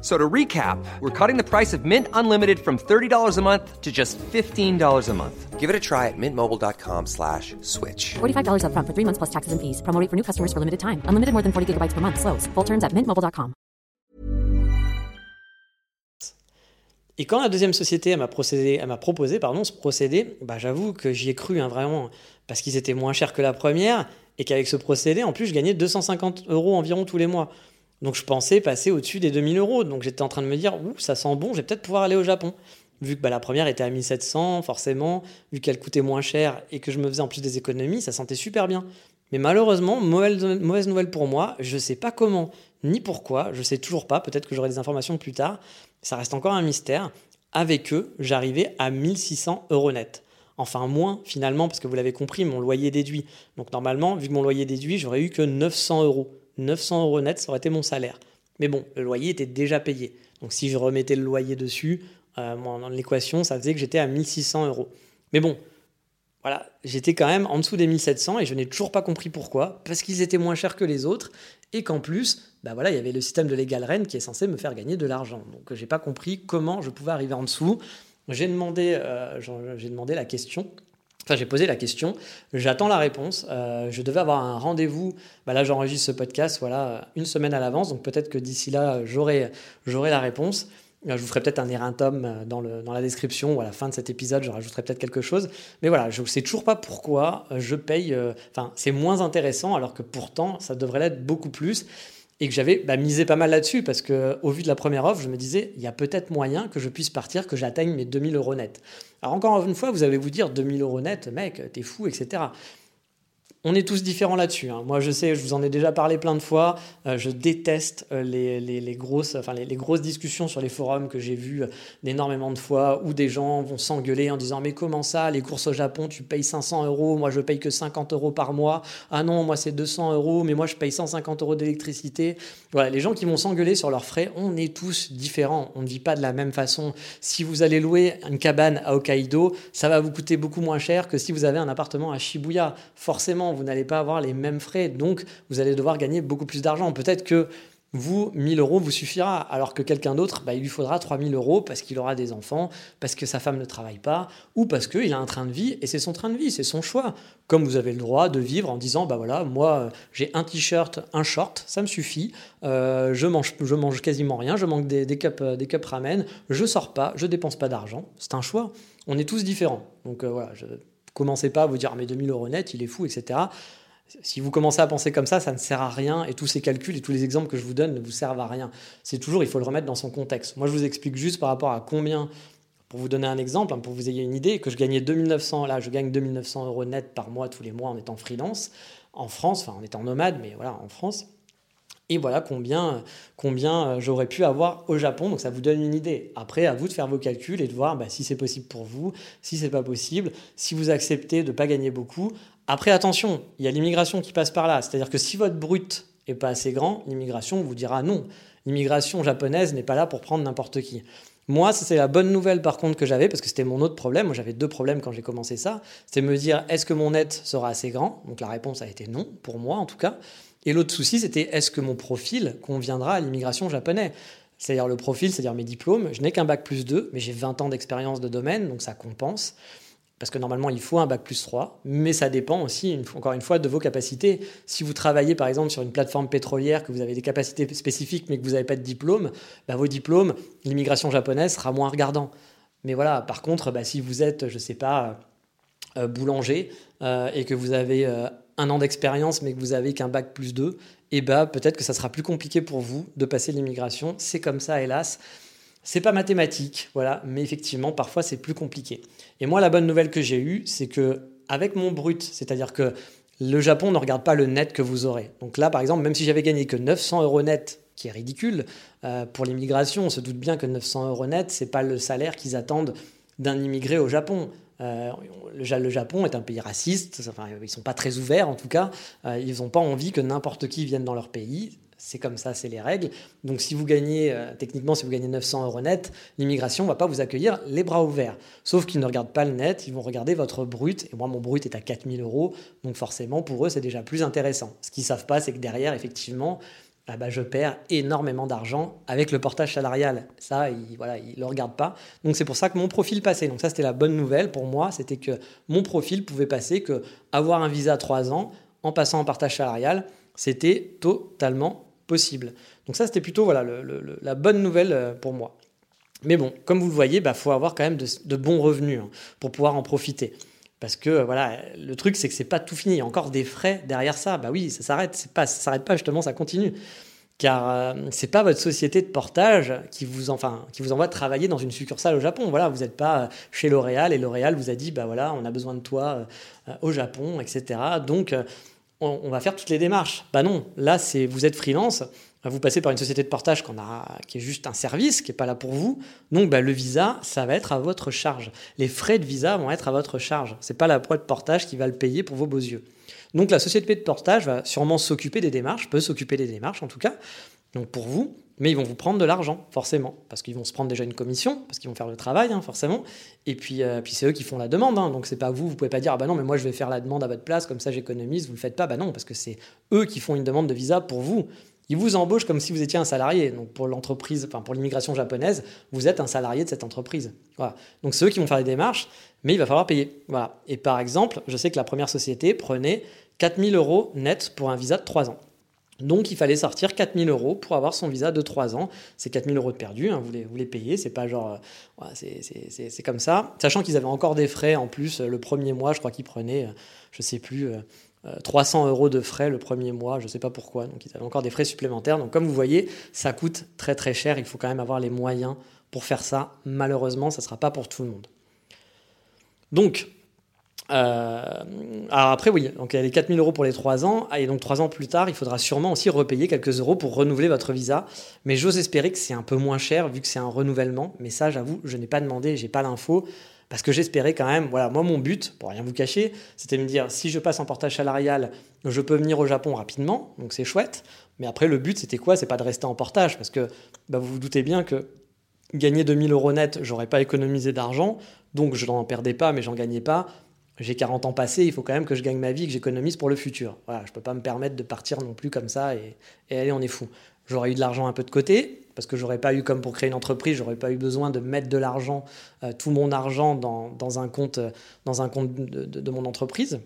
So to recap, we're cutting the price of Mint Unlimited from $30 a month to just $15 a month. Give it a try at mintmobile.com slash switch. $45 upfront for three months plus taxes and fees. Promo rate for new customers for limited time. Unlimited more than 40 gigabytes per month. Slows. Full terms at mintmobile.com. Et quand la deuxième société m'a procédé, elle m'a proposé pardon, ce procédé, bah, j'avoue que j'y ai cru hein, vraiment parce qu'ils étaient moins chers que la première et qu'avec ce procédé, en plus, je gagnais 250 euros environ tous les mois. Donc je pensais passer au-dessus des 2000 euros. Donc j'étais en train de me dire, ouh, ça sent bon, je vais peut-être pouvoir aller au Japon. Vu que bah, la première était à 1700, forcément, vu qu'elle coûtait moins cher et que je me faisais en plus des économies, ça sentait super bien. Mais malheureusement, mauvaise, nouvelle pour moi, je ne sais pas comment ni pourquoi, je ne sais toujours pas, peut-être que j'aurai des informations plus tard, ça reste encore un mystère. Avec eux, j'arrivais à 1600 euros net. Enfin moins finalement, parce que vous l'avez compris, mon loyer déduit. Donc normalement, vu que mon loyer déduit, j'aurais eu que 900 euros. 900 euros net, ça aurait été mon salaire. Mais bon, le loyer était déjà payé. Donc si je remettais le loyer dessus, euh, dans l'équation, ça faisait que j'étais à 1600 euros. Mais bon, voilà, j'étais quand même en dessous des 1700 et je n'ai toujours pas compris pourquoi, parce qu'ils étaient moins chers que les autres et qu'en plus, bah voilà, il y avait le système de légal Rennes qui est censé me faire gagner de l'argent. Donc j'ai pas compris comment je pouvais arriver en dessous. J'ai demandé, euh, j'ai demandé la question Enfin, j'ai posé la question, j'attends la réponse. Euh, je devais avoir un rendez-vous. Bah là, j'enregistre ce podcast, voilà, une semaine à l'avance. Donc peut-être que d'ici là, j'aurai, la réponse. Euh, je vous ferai peut-être un erratum euh, dans, dans la description ou à la fin de cet épisode, je rajouterai peut-être quelque chose. Mais voilà, je ne sais toujours pas pourquoi je paye. Enfin, c'est moins intéressant alors que pourtant, ça devrait l'être beaucoup plus et que j'avais bah, misé pas mal là-dessus parce que au vu de la première offre, je me disais il y a peut-être moyen que je puisse partir, que j'atteigne mes 2000 euros net. Alors encore une fois, vous allez vous dire 2000 euros net, mec, t'es fou, etc on est tous différents là-dessus. Hein. Moi, je sais, je vous en ai déjà parlé plein de fois. Euh, je déteste euh, les, grosses, enfin, les, grosses discussions sur les forums que j'ai vues euh, énormément de fois où des gens vont s'engueuler en disant Mais comment ça, les courses au Japon, tu payes 500 euros, moi je paye que 50 euros par mois. Ah non, moi c'est 200 euros, mais moi je paye 150 euros d'électricité. Voilà, les gens qui vont s'engueuler sur leurs frais, on est tous différents. On ne vit pas de la même façon. Si vous allez louer une cabane à Hokkaido, ça va vous coûter beaucoup moins cher que si vous avez un appartement à Shibuya. Forcément, vous n'allez pas avoir les mêmes frais, donc vous allez devoir gagner beaucoup plus d'argent. Peut-être que vous, 1000 euros vous suffira, alors que quelqu'un d'autre, bah, il lui faudra 3000 euros parce qu'il aura des enfants, parce que sa femme ne travaille pas, ou parce qu'il a un train de vie, et c'est son train de vie, c'est son choix. Comme vous avez le droit de vivre en disant, bah voilà, moi j'ai un t-shirt, un short, ça me suffit, euh, je, mange, je mange quasiment rien, je manque des, des, cups, des cups ramen, je sors pas, je dépense pas d'argent, c'est un choix. On est tous différents. Donc euh, voilà, Commencez pas à vous dire, mais 2000 euros net, il est fou, etc. Si vous commencez à penser comme ça, ça ne sert à rien et tous ces calculs et tous les exemples que je vous donne ne vous servent à rien. C'est toujours, il faut le remettre dans son contexte. Moi, je vous explique juste par rapport à combien, pour vous donner un exemple, hein, pour que vous ayez une idée, que je gagnais 2900, là, je gagne 2900 euros net par mois tous les mois en étant freelance en France, enfin en étant nomade, mais voilà, en France. Et voilà combien, combien euh, j'aurais pu avoir au Japon. Donc ça vous donne une idée. Après, à vous de faire vos calculs et de voir bah, si c'est possible pour vous, si c'est pas possible, si vous acceptez de ne pas gagner beaucoup. Après, attention, il y a l'immigration qui passe par là. C'est-à-dire que si votre brut est pas assez grand, l'immigration vous dira non. L'immigration japonaise n'est pas là pour prendre n'importe qui. Moi, c'est la bonne nouvelle par contre que j'avais, parce que c'était mon autre problème. Moi, j'avais deux problèmes quand j'ai commencé ça. C'est me dire, est-ce que mon net sera assez grand? Donc la réponse a été non, pour moi en tout cas. Et l'autre souci, c'était est-ce que mon profil conviendra à l'immigration japonaise? C'est-à-dire le profil, c'est-à-dire mes diplômes. Je n'ai qu'un bac plus 2, mais j'ai 20 ans d'expérience de domaine, donc ça compense. Parce que normalement, il faut un bac plus 3, mais ça dépend aussi, encore une fois, de vos capacités. Si vous travaillez par exemple sur une plateforme pétrolière, que vous avez des capacités spécifiques, mais que vous n'avez pas de diplôme, bah, vos diplômes, l'immigration japonaise sera moins regardant. Mais voilà, par contre, bah, si vous êtes, je ne sais pas, euh, boulanger euh, et que vous avez euh, un an d'expérience mais que vous avez qu'un bac plus 2, et eh bah peut-être que ça sera plus compliqué pour vous de passer l'immigration. C'est comme ça, hélas. C'est pas mathématique, voilà, mais effectivement, parfois c'est plus compliqué. Et moi, la bonne nouvelle que j'ai eue, c'est que avec mon brut, c'est-à-dire que le Japon ne regarde pas le net que vous aurez. Donc là, par exemple, même si j'avais gagné que 900 euros net, qui est ridicule, euh, pour l'immigration, on se doute bien que 900 euros net, c'est pas le salaire qu'ils attendent d'un immigré au Japon. Euh, le, Japon est un pays raciste, enfin, ils sont pas très ouverts en tout cas, euh, ils n'ont pas envie que n'importe qui vienne dans leur pays. c'est comme ça, c'est les règles. Donc si vous gagnez, euh, techniquement, si vous gagnez 900 euros net, l'immigration ne va pas vous accueillir les bras ouverts. Sauf qu'ils ne regardent pas le net, ils vont regarder votre brut. Et moi, mon brut est à 4000 euros. Donc forcément, pour eux, c'est déjà plus intéressant. Ce qu'ils ne savent pas, c'est que derrière, effectivement, ah bah, je perds énormément d'argent avec le portage salarial. Ça, ils voilà, le regardent pas. Donc c'est pour ça que mon profil passait. Donc ça, c'était la bonne nouvelle pour moi, c'était que mon profil pouvait passer, que avoir un visa 3 ans en passant en partage salarial, c'était totalement possible. Donc ça, c'était plutôt voilà, la bonne nouvelle euh, pour moi. Mais bon, comme vous le voyez, il bah, faut avoir quand même de, bons revenus hein, pour pouvoir en profiter. Parce que voilà, le truc, c'est que c'est pas tout fini. Il y a encore des frais derrière ça. Bah oui, ça s'arrête. C'est pas, ça s'arrête pas justement, ça continue. Car euh, c'est pas votre société de portage qui vous, enfin, qui vous envoie travailler dans une succursale au Japon. Voilà, vous n'êtes pas euh, chez L'Oréal et L'Oréal vous a dit, bah voilà, on a besoin de toi euh, au Japon, etc. Donc, on, on, va faire toutes les démarches. Bah non, là, c'est vous êtes freelance vous passez par une société de portage qui est juste un service, qui n'est pas là pour vous. Donc bah, le visa, ça va être à votre charge. Les frais de visa vont être à votre charge. Ce n'est pas la boîte de portage qui va le payer pour vos beaux yeux. Donc la société de portage va sûrement s'occuper des démarches, peut s'occuper des démarches en tout cas, donc pour vous, mais ils vont vous prendre de l'argent, forcément, parce qu'ils vont se prendre déjà une commission, parce qu'ils vont faire le travail, hein, forcément, et puis, euh, puis c'est eux qui font la demande, hein, donc c'est pas vous, vous pouvez pas dire, ah bah non, mais moi je vais faire la demande à votre place, comme ça j'économise, vous le faites pas, bah non, parce que c'est eux qui font une demande de visa pour vous. Ils vous embauchent comme si vous étiez un salarié. Donc pour l'entreprise, enfin pour l'immigration japonaise, vous êtes un salarié de cette entreprise. Donc c'est eux qui vont faire les démarches, mais il va falloir payer. Et par exemple, je sais que la première société prenait 4000 euros net pour un visa de 3 ans. Donc il fallait sortir 4000 euros pour avoir son visa de 3 ans. C'est 4000 euros de perdu, hein, vous, les, payez, c'est pas genre... Euh, c'est comme ça. Sachant qu'ils avaient encore des frais en plus, le premier mois, je crois qu'ils prenaient, euh, je sais plus, 300 euh, euros de frais le premier mois, je ne sais pas pourquoi, donc ils avaient encore des frais supplémentaires. Donc comme vous voyez, ça coûte très très cher, il faut quand même avoir les moyens pour faire ça. Malheureusement, ça ne sera pas pour tout le monde. Donc, euh, après, oui, donc il y a les 4000 euros pour les 3 ans, et donc 3 ans plus tard, il faudra sûrement aussi repayer quelques euros pour renouveler votre visa. Mais j'ose espérer que c'est un peu moins cher vu que c'est un renouvellement. Mais ça, j'avoue, je n'ai pas demandé, j'ai pas l'info. Parce que j'espérais quand même, voilà, moi mon but, pour rien vous cacher, c'était de me dire si je passe en portage salarial, je peux venir au Japon rapidement, donc c'est chouette. Mais après, le but, c'était quoi? C'est pas de rester en portage, parce que bah, vous vous doutez bien que gagner 2000 euros net, j'aurais pas économisé d'argent, donc je n'en perdais pas, mais j'en gagnais pas. J'ai 40 ans passés, il faut quand même que je gagne ma vie, que j'économise pour le futur. Voilà, je peux pas me permettre de partir non plus comme ça et, et allez, on est fou. J'aurais eu de l'argent un peu de côté, parce que j'aurais pas eu, comme pour créer une entreprise, j'aurais pas eu besoin de mettre de l'argent, euh, tout mon argent dans, dans, un compte, euh, dans un compte de, mon entreprise.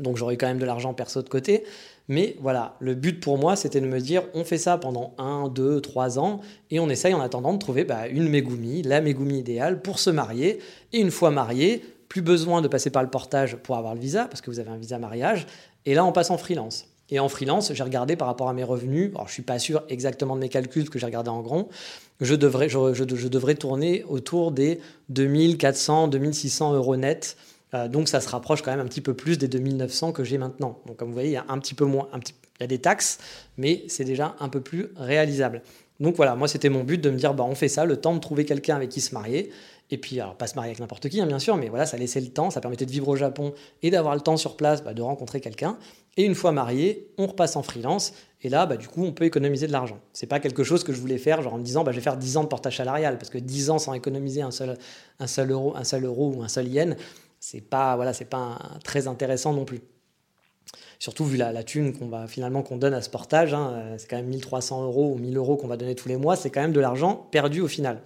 Donc j'aurais quand même de l'argent perso de côté. Mais voilà, le but pour moi, c'était de me dire, on fait ça pendant 1, 2, 3 ans, et on essaye en attendant de trouver bah, une Megumi, la Megumi idéale pour se marier. Et une fois marié, plus besoin de passer par le portage pour avoir le visa, parce que vous avez un visa mariage. Et là, on passe en freelance. Et en freelance, j'ai regardé par rapport à mes revenus, alors je suis pas sûr exactement de mes calculs, que j'ai regardé en grand, je devrais, je, devrais tourner autour des 2400, 2600 euros net. Euh, donc ça se rapproche quand même un petit peu plus des 2900 que j'ai maintenant. Donc comme vous voyez, il y a un petit peu moins, il y a des taxes, mais c'est déjà un peu plus réalisable. Donc voilà, moi c'était mon but de me dire, bah, on fait ça, le temps de trouver quelqu'un avec qui se marier. Et puis, alors, pas se marier avec n'importe qui, hein, bien sûr, mais voilà, ça laissait le temps, ça permettait de vivre au Japon et d'avoir le temps sur place bah, de rencontrer quelqu'un. Et une fois marié, on repasse en freelance. Et là, bah, du coup, on peut économiser de l'argent. C'est pas quelque chose que je voulais faire, genre en me disant, bah, je vais faire 10 ans de portage salarial, parce que 10 ans sans économiser un seul, un seul, euro, un seul euro ou un seul yen, c'est pas, voilà, c'est pas très intéressant non plus. Surtout vu la, la thune qu'on va finalement qu'on donne à ce portage, hein, euh, c'est quand même 1300 euros ou 1000 euros qu'on va donner tous les mois, c'est quand même de l'argent perdu au final.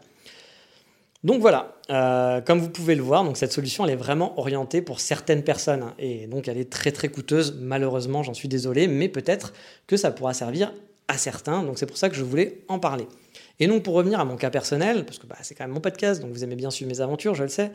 Donc voilà, euh, comme vous pouvez le voir, cette solution elle est vraiment orientée pour certaines personnes et donc elle est très très coûteuse. Malheureusement, j'en suis désolé, mais peut-être que ça pourra servir à certains. Donc c'est pour ça que je voulais en parler. Et donc pour revenir à mon cas personnel, parce que bah, c'est quand même mon podcast, donc vous aimez bien suivre mes aventures, je le sais.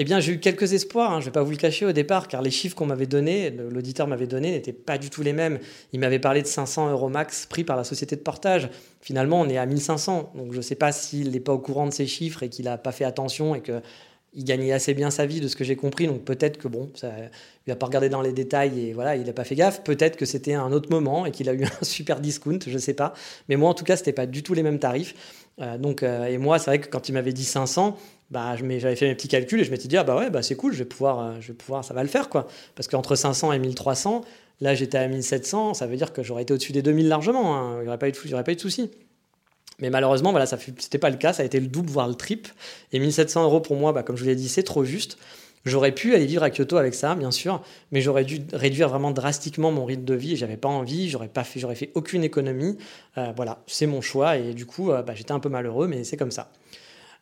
Eh bien, j'ai eu quelques espoirs, hein, je ne vais pas vous le cacher au départ, car les chiffres qu'on m'avait donnés, l'auditeur m'avait donné, n'étaient pas du tout les mêmes. Il m'avait parlé de 500 euros max pris par la société de portage. Finalement, on est à 1500. Donc, je ne sais pas s'il n'est pas au courant de ces chiffres et qu'il n'a pas fait attention et qu'il gagnait assez bien sa vie de ce que j'ai compris. Donc, peut-être que, bon, ça, il n'a pas regardé dans les détails et voilà, il n'a pas fait gaffe. Peut-être que c'était un autre moment et qu'il a eu un super discount, je ne sais pas. Mais moi, en tout cas, ce n'était pas du tout les mêmes tarifs. Euh, donc, euh, et moi, c'est vrai que quand il m'avait dit 500, bah, j'avais fait mes petits calculs et je m'étais dit, ah bah ouais, bah c'est cool, je vais pouvoir, euh, je vais pouvoir, ça va le faire, quoi. Parce qu'entre 500 et 1300, Là, j'étais à 1700, ça veut dire que j'aurais été au-dessus des 2000 largement, hein. il n'y aurait pas eu de, soucis. Mais malheureusement, voilà, ça n'était pas le cas, ça a été le double, voire le triple. Et 1700 euros pour moi, bah, comme je vous l'ai dit, c'est trop juste. J'aurais pu aller vivre à Kyoto avec ça, bien sûr, mais j'aurais dû réduire vraiment drastiquement mon rythme de vie. J'avais pas envie, j'aurais pas fait aucune économie. Euh, voilà, c'est mon choix et du coup, euh, bah, j'étais un peu malheureux, mais c'est comme ça.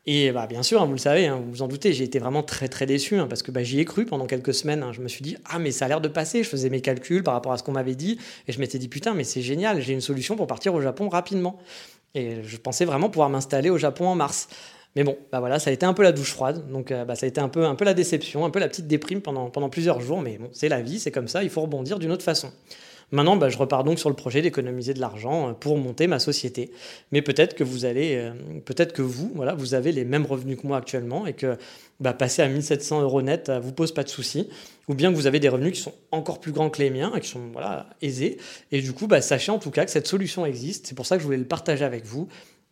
Et bah, bien sûr, hein, vous le savez, hein, vous vous en doutez, j'ai été vraiment très très déçu hein, parce que bah, j'y ai cru pendant quelques semaines. je me suis dit, ah, mais ça a l'air de passer. Je faisais mes calculs par rapport à ce qu'on m'avait dit et je m'étais dit, putain, mais c'est génial, j'ai une solution pour partir au Japon rapidement. Et je pensais vraiment pouvoir m'installer au Japon en mars. Mais bon, bah voilà, ça a été un peu la douche froide, donc euh, bah, ça a été un peu, un peu la déception, un peu la petite déprime pendant, pendant plusieurs jours, mais bon, c'est la vie, c'est comme ça, il faut rebondir d'une autre façon. Maintenant, bah, je repars donc sur le projet d'économiser de l'argent euh, pour monter ma société. Mais peut-être que vous allez, euh, peut-être que vous, voilà, vous avez les mêmes revenus que moi actuellement et que bah, passer à 1700 euros net vous pose pas de soucis, ou bien que vous avez des revenus qui sont encore plus grands que les miens, qui sont voilà, aisés. Et du coup, bah, sachez en tout cas que cette solution existe. C'est pour ça que je voulais le partager avec vous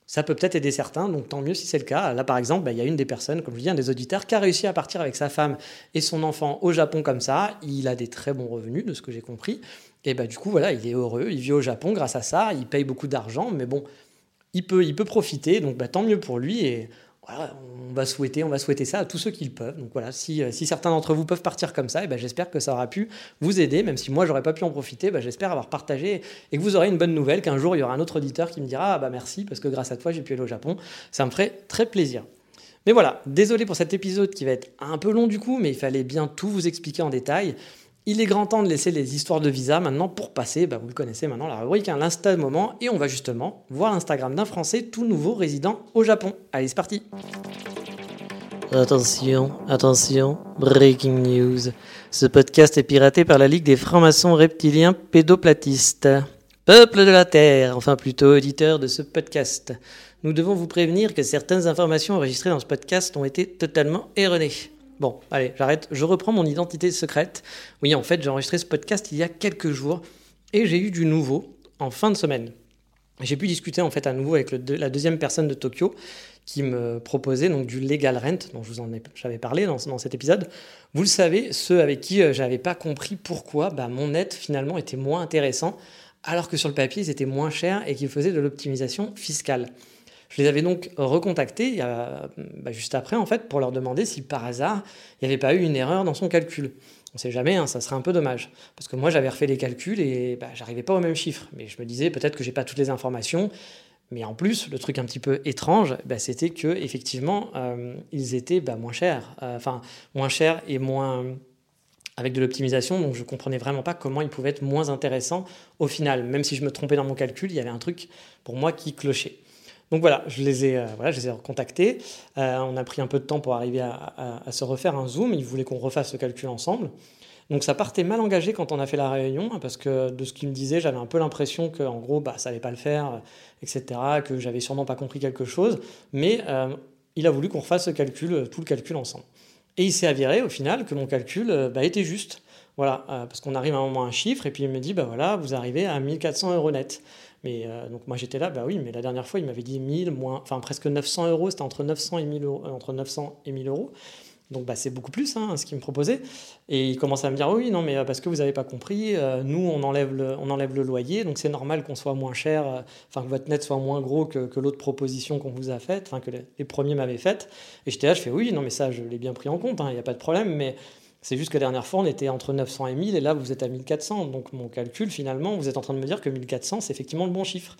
ça peut peut-être aider certains, donc tant mieux si c'est le cas. Là, par exemple, il y a une des personnes, comme je dis, un des auditeurs, qui a réussi à partir avec sa femme et son enfant au Japon comme ça. Il a des très bons revenus, de ce que j'ai compris. Et bah, du coup, voilà, il est heureux, il vit au Japon grâce à ça, il paye beaucoup d'argent, mais bon, il peut, il peut profiter, donc bah, tant mieux pour lui. Et on va souhaiter, on va souhaiter ça à tous ceux qui le peuvent. Donc voilà, si, euh, si certains d'entre vous peuvent partir comme ça, et ben j'espère que ça aura pu vous aider, même si moi j'aurais pas pu en profiter, ben j'espère avoir partagé et que vous aurez une bonne nouvelle, qu'un jour il y aura un autre auditeur qui me dira ah bah merci parce que grâce à toi j'ai pu aller au Japon. Ça me ferait très plaisir. Mais voilà, désolé pour cet épisode qui va être un peu long du coup, mais il fallait bien tout vous expliquer en détail. Il est grand temps de laisser les histoires de visa maintenant pour passer, bah vous le connaissez maintenant, la rubrique hein, l'insta moment, et on va justement voir l'Instagram d'un Français tout nouveau résident au Japon. Allez, c'est parti Attention, attention, breaking news. Ce podcast est piraté par la Ligue des francs-maçons reptiliens pédoplatistes. Peuple de la Terre, enfin plutôt auditeur de ce podcast. Nous devons vous prévenir que certaines informations enregistrées dans ce podcast ont été totalement erronées. Bon, allez, j'arrête. Je reprends mon identité secrète. Oui, en fait, j'ai enregistré ce podcast il y a quelques jours et j'ai eu du nouveau en fin de semaine. J'ai pu discuter en fait à nouveau avec la deuxième personne de Tokyo qui me proposait donc du legal rent, dont je vous en ai, j'avais parlé dans, cet épisode. Vous le savez, ceux avec qui euh, j'avais pas compris pourquoi bah, mon net finalement était moins intéressant, alors que sur le papier ils étaient moins chers et qu'ils faisaient de l'optimisation fiscale. Je les avais donc recontactés bah, juste après, en fait, pour leur demander si par hasard, il n'y avait pas eu une erreur dans son calcul. On ne sait jamais, hein, ça serait un peu dommage. Parce que moi, j'avais refait les calculs et bah, j'arrivais pas au même chiffre. Mais je me disais peut-être que j'ai pas toutes les informations. Mais en plus, le truc un petit peu étrange, bah, c'était que effectivement, euh, ils étaient bah, moins chers. Euh, enfin, moins chers et moins avec de l'optimisation, donc je comprenais vraiment pas comment ils pouvaient être moins intéressants au final. Même si je me trompais dans mon calcul, il y avait un truc pour moi qui clochait. Donc voilà, je les ai, euh, voilà, je les ai recontactés. Euh, on a pris un peu de temps pour arriver à, se refaire un Zoom. Ils voulaient qu'on refasse ce calcul ensemble. Donc ça partait mal engagé quand on a fait la réunion, hein, parce que de ce qu'ils me disaient, j'avais un peu l'impression qu'en gros, bah, ça n'allait pas le faire, etc., que j'avais sûrement pas compris quelque chose. Mais euh, il a voulu qu'on refasse ce calcul, tout le calcul ensemble. Et il s'est avéré au final que mon calcul bah, était juste. Voilà, parce qu'on arrive à un moment à un chiffre, et puis il me dit, bah voilà, vous arrivez à 1400 euros net. Mais euh, donc moi j'étais là, bah oui, mais la dernière fois il m'avait dit 1000, moins, enfin presque 900 euros, c'était entre 900 et 1000 euros, euh, entre 900 et 1000 euros. Donc bah, c'est beaucoup plus hein, ce qu'il me proposait. Et il commençait à me dire oui, non, mais euh, parce que vous n'avez pas compris, nous on enlève le, on enlève le loyer, donc c'est normal qu'on soit moins cher, enfin que votre net soit moins gros que, que l'autre proposition qu'on vous a faite, enfin que les, premiers m'avaient faite. Et j'étais là, je fais oui, non, mais ça je l'ai bien pris en compte, hein, il n'y a pas de problème, mais c'est juste que la dernière fois, on était entre 900 et 1000, et là, vous êtes à 1400. Donc, mon calcul, finalement, vous êtes en train de me dire que 1400, c'est effectivement le bon chiffre.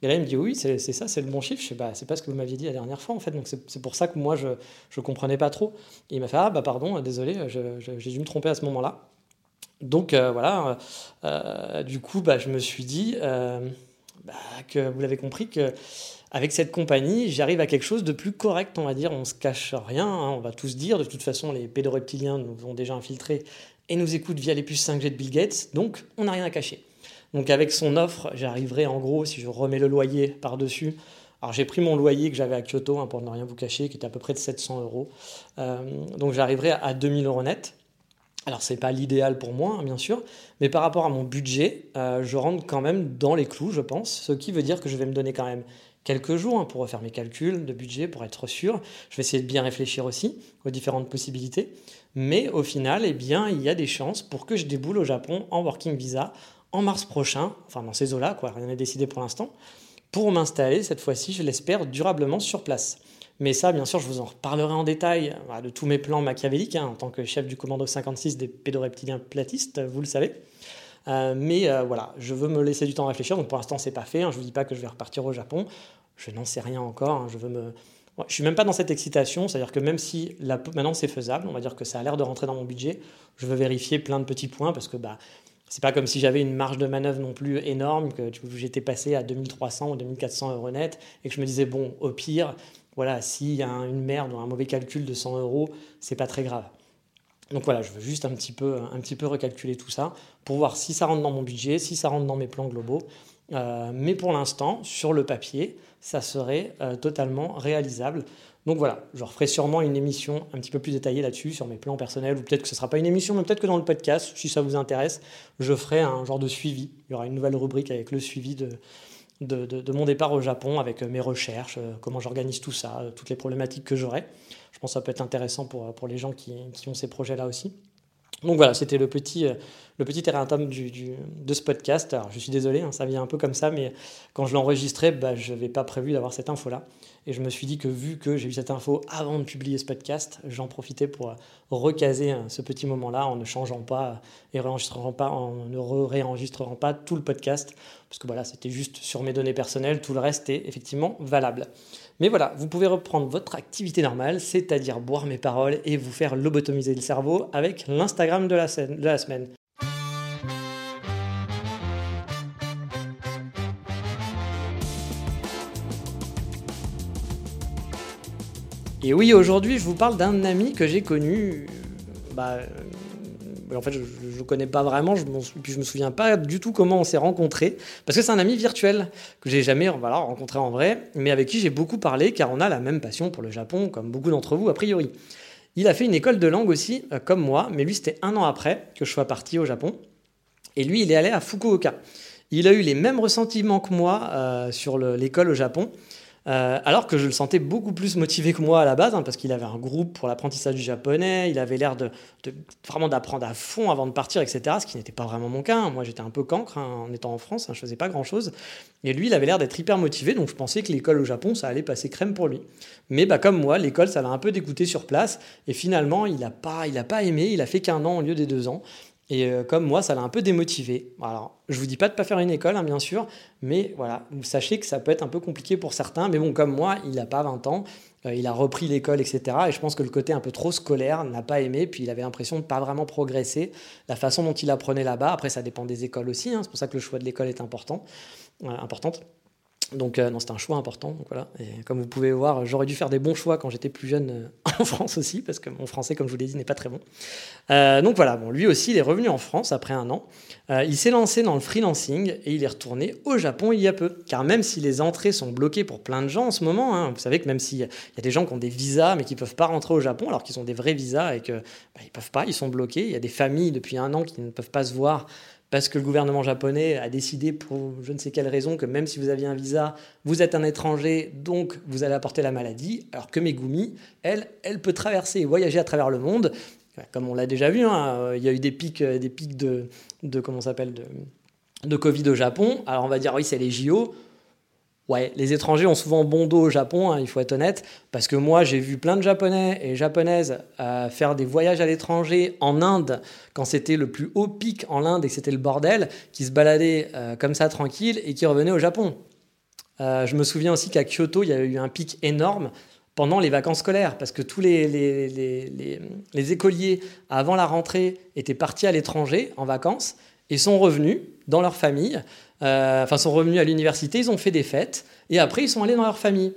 Et là, il me dit oui, c'est ça, c'est le bon chiffre. Je sais, bah, c'est pas ce que vous m'aviez dit la dernière fois, en fait. Donc, c'est pour ça que moi, je ne comprenais pas trop. Et il m'a fait ah, bah, pardon, désolé, j'ai dû me tromper à ce moment-là. Donc, euh, voilà. Euh, du coup, bah, je me suis dit euh, bah, que vous l'avez compris que avec cette compagnie, j'arrive à quelque chose de plus correct, on va dire. On se cache rien, hein, on va tous dire. De toute façon, les pédoreptiliens nous ont déjà infiltrés et nous écoutent via les puces 5G de Bill Gates, donc on n'a rien à cacher. Donc avec son offre, j'arriverai en gros, si je remets le loyer par-dessus, alors j'ai pris mon loyer que j'avais à Kyoto, hein, pour ne rien vous cacher, qui était à peu près de 700 euros. Euh, donc j'arriverai à 2000 euros net. Alors c'est pas l'idéal pour moi, hein, bien sûr, mais par rapport à mon budget, euh, je rentre quand même dans les clous, je pense. Ce qui veut dire que je vais me donner quand même quelques jours hein, pour refaire mes calculs de budget, pour être sûr. Je vais essayer de bien réfléchir aussi aux différentes possibilités. Mais au final, eh bien, il y a des chances pour que je déboule au Japon en working visa en mars prochain, enfin dans ces eaux-là, quoi, rien n'est décidé pour l'instant, pour m'installer cette fois-ci, je l'espère, durablement sur place. Mais ça, bien sûr, je vous en reparlerai en détail de tous mes plans machiavéliques hein, en tant que chef du commando 56 des pédoreptiliens platistes, vous le savez. Euh, mais euh, voilà, je veux me laisser du temps à réfléchir. Donc pour l'instant, c'est pas fait. Hein. Je vous dis pas que je vais repartir au Japon. Je n'en sais rien encore. Hein. Je veux me je suis même pas dans cette excitation, c'est-à-dire que même si maintenant c'est faisable, on va dire que ça a l'air de rentrer dans mon budget, je veux vérifier plein de petits points parce que bah c'est pas comme si j'avais une marge de manœuvre non plus énorme, que j'étais passé à 2300 ou 2400 euros net et que je me disais bon, au pire, voilà, s'il y a une merde ou un mauvais calcul de 100 euros, c'est pas très grave. Donc voilà, je veux juste un petit, peu, un petit peu recalculer tout ça pour voir si ça rentre dans mon budget, si ça rentre dans mes plans globaux. Euh, mais pour l'instant, sur le papier, ça serait euh, totalement réalisable. Donc voilà, je referai sûrement une émission un petit peu plus détaillée là-dessus, sur mes plans personnels, ou peut-être que ce ne sera pas une émission, mais peut-être que dans le podcast, si ça vous intéresse, je ferai un genre de suivi. Il y aura une nouvelle rubrique avec le suivi de, de, mon départ au Japon, avec mes recherches, euh, comment j'organise tout ça, toutes les problématiques que j'aurai. Je pense que ça peut être intéressant pour, pour les gens qui, qui ont ces projets-là aussi. Donc voilà, c'était le petit, euh, le petit erratum du, de ce podcast. Alors je suis désolé, hein, ça vient un peu comme ça, mais quand je l'ai enregistré, bah, je n'avais pas prévu d'avoir cette info-là. Et je me suis dit que vu que j'ai eu cette info avant de publier ce podcast, j'en profitais pour recaser euh, ce petit moment-là en ne changeant pas et pas, en ne réenregistrant pas tout le podcast. Parce que voilà, c'était juste sur mes données personnelles, tout le reste est effectivement valable. Mais voilà, vous pouvez reprendre votre activité normale, c'est-à-dire boire mes paroles et vous faire lobotomiser le cerveau avec l'Instagram de la, semaine. Et oui, aujourd'hui, je vous parle d'un ami que j'ai connu bah, en fait, je ne connais pas vraiment, puis je me souviens pas du tout comment on s'est rencontrés, parce que c'est un ami virtuel que j'ai jamais rencontré en vrai, mais avec qui j'ai beaucoup parlé, car on a la même passion pour le Japon, comme beaucoup d'entre vous a priori. Il a fait une école de langue aussi, euh, comme moi, mais lui c'était un an après que je sois parti au Japon, et lui il est allé à Fukuoka. Il a eu les mêmes ressentiments que moi euh, sur l'école au Japon, euh, alors que je le sentais beaucoup plus motivé que moi à la base, hein, parce qu'il avait un groupe pour l'apprentissage du japonais, il avait l'air de, vraiment d'apprendre à fond avant de partir, etc. Ce qui n'était pas vraiment mon cas. Hein. Moi, j'étais un peu cancre hein, en étant en France, je faisais pas grand-chose. Et lui, il avait l'air d'être hyper motivé, donc je pensais que l'école au Japon, ça allait passer crème pour lui. Mais bah, comme moi, l'école, ça l'a un peu dégoûté sur place, et finalement, il n'a pas, il pas aimé, il a fait qu'un an au lieu des deux ans. Et euh, comme moi, ça l'a un peu démotivé. Alors, je vous dis pas de pas faire une école, hein, bien sûr, mais voilà, vous sachez que ça peut être un peu compliqué pour certains. Mais bon, comme moi, il n'a pas 20 ans, euh, il a repris l'école, etc. Et je pense que le côté un peu trop scolaire n'a pas aimé, puis il avait l'impression de pas vraiment progresser. La façon dont il apprenait là-bas, après, ça dépend des écoles aussi. Hein, c'est pour ça que le choix de l'école est important, euh, importante. Donc euh, non, un choix important. voilà. Et comme vous pouvez voir, j'aurais dû faire des bons choix quand j'étais plus jeune euh, en France aussi, parce que mon français, comme je vous l'ai dit, n'est pas très bon. Euh, donc voilà, bon, lui aussi, il est revenu en France après un an. il s'est lancé dans le freelancing et il est retourné au Japon il y a peu. Car même si les entrées sont bloquées pour plein de gens en ce moment, hein, vous savez que même s'il y a des gens qui ont des visas mais qui ne peuvent pas rentrer au Japon alors qu'ils ont des vrais visas et que bah, ils peuvent pas, ils sont bloqués. Il y a des familles depuis un an qui ne peuvent pas se voir parce que le gouvernement japonais a décidé pour je ne sais quelle raison que même si vous aviez un visa, vous êtes un étranger, donc vous allez apporter la maladie, alors que Megumi, elle, elle peut traverser et voyager à travers le monde. Comme on l'a déjà vu, hein, il y a eu des pics, euh, des pics de, de comment s'appelle de, de Covid au Japon. Alors on va dire oui, c'est les JO. Ouais, les étrangers ont souvent bon dos au Japon, hein, il faut être honnête, parce que moi j'ai vu plein de Japonais et Japonaises euh, faire des voyages à l'étranger en Inde, quand c'était le plus haut pic en Inde et que c'était le bordel, qui se baladaient euh, comme ça tranquille et qui revenaient au Japon. Euh, je me souviens aussi qu'à Kyoto, il y a eu un pic énorme pendant les vacances scolaires, parce que tous les, les, les, les écoliers, avant la rentrée, étaient partis à l'étranger en vacances et sont revenus dans leur famille enfin sont revenus à l'université, ils ont fait des fêtes, et après ils sont allés dans leur famille.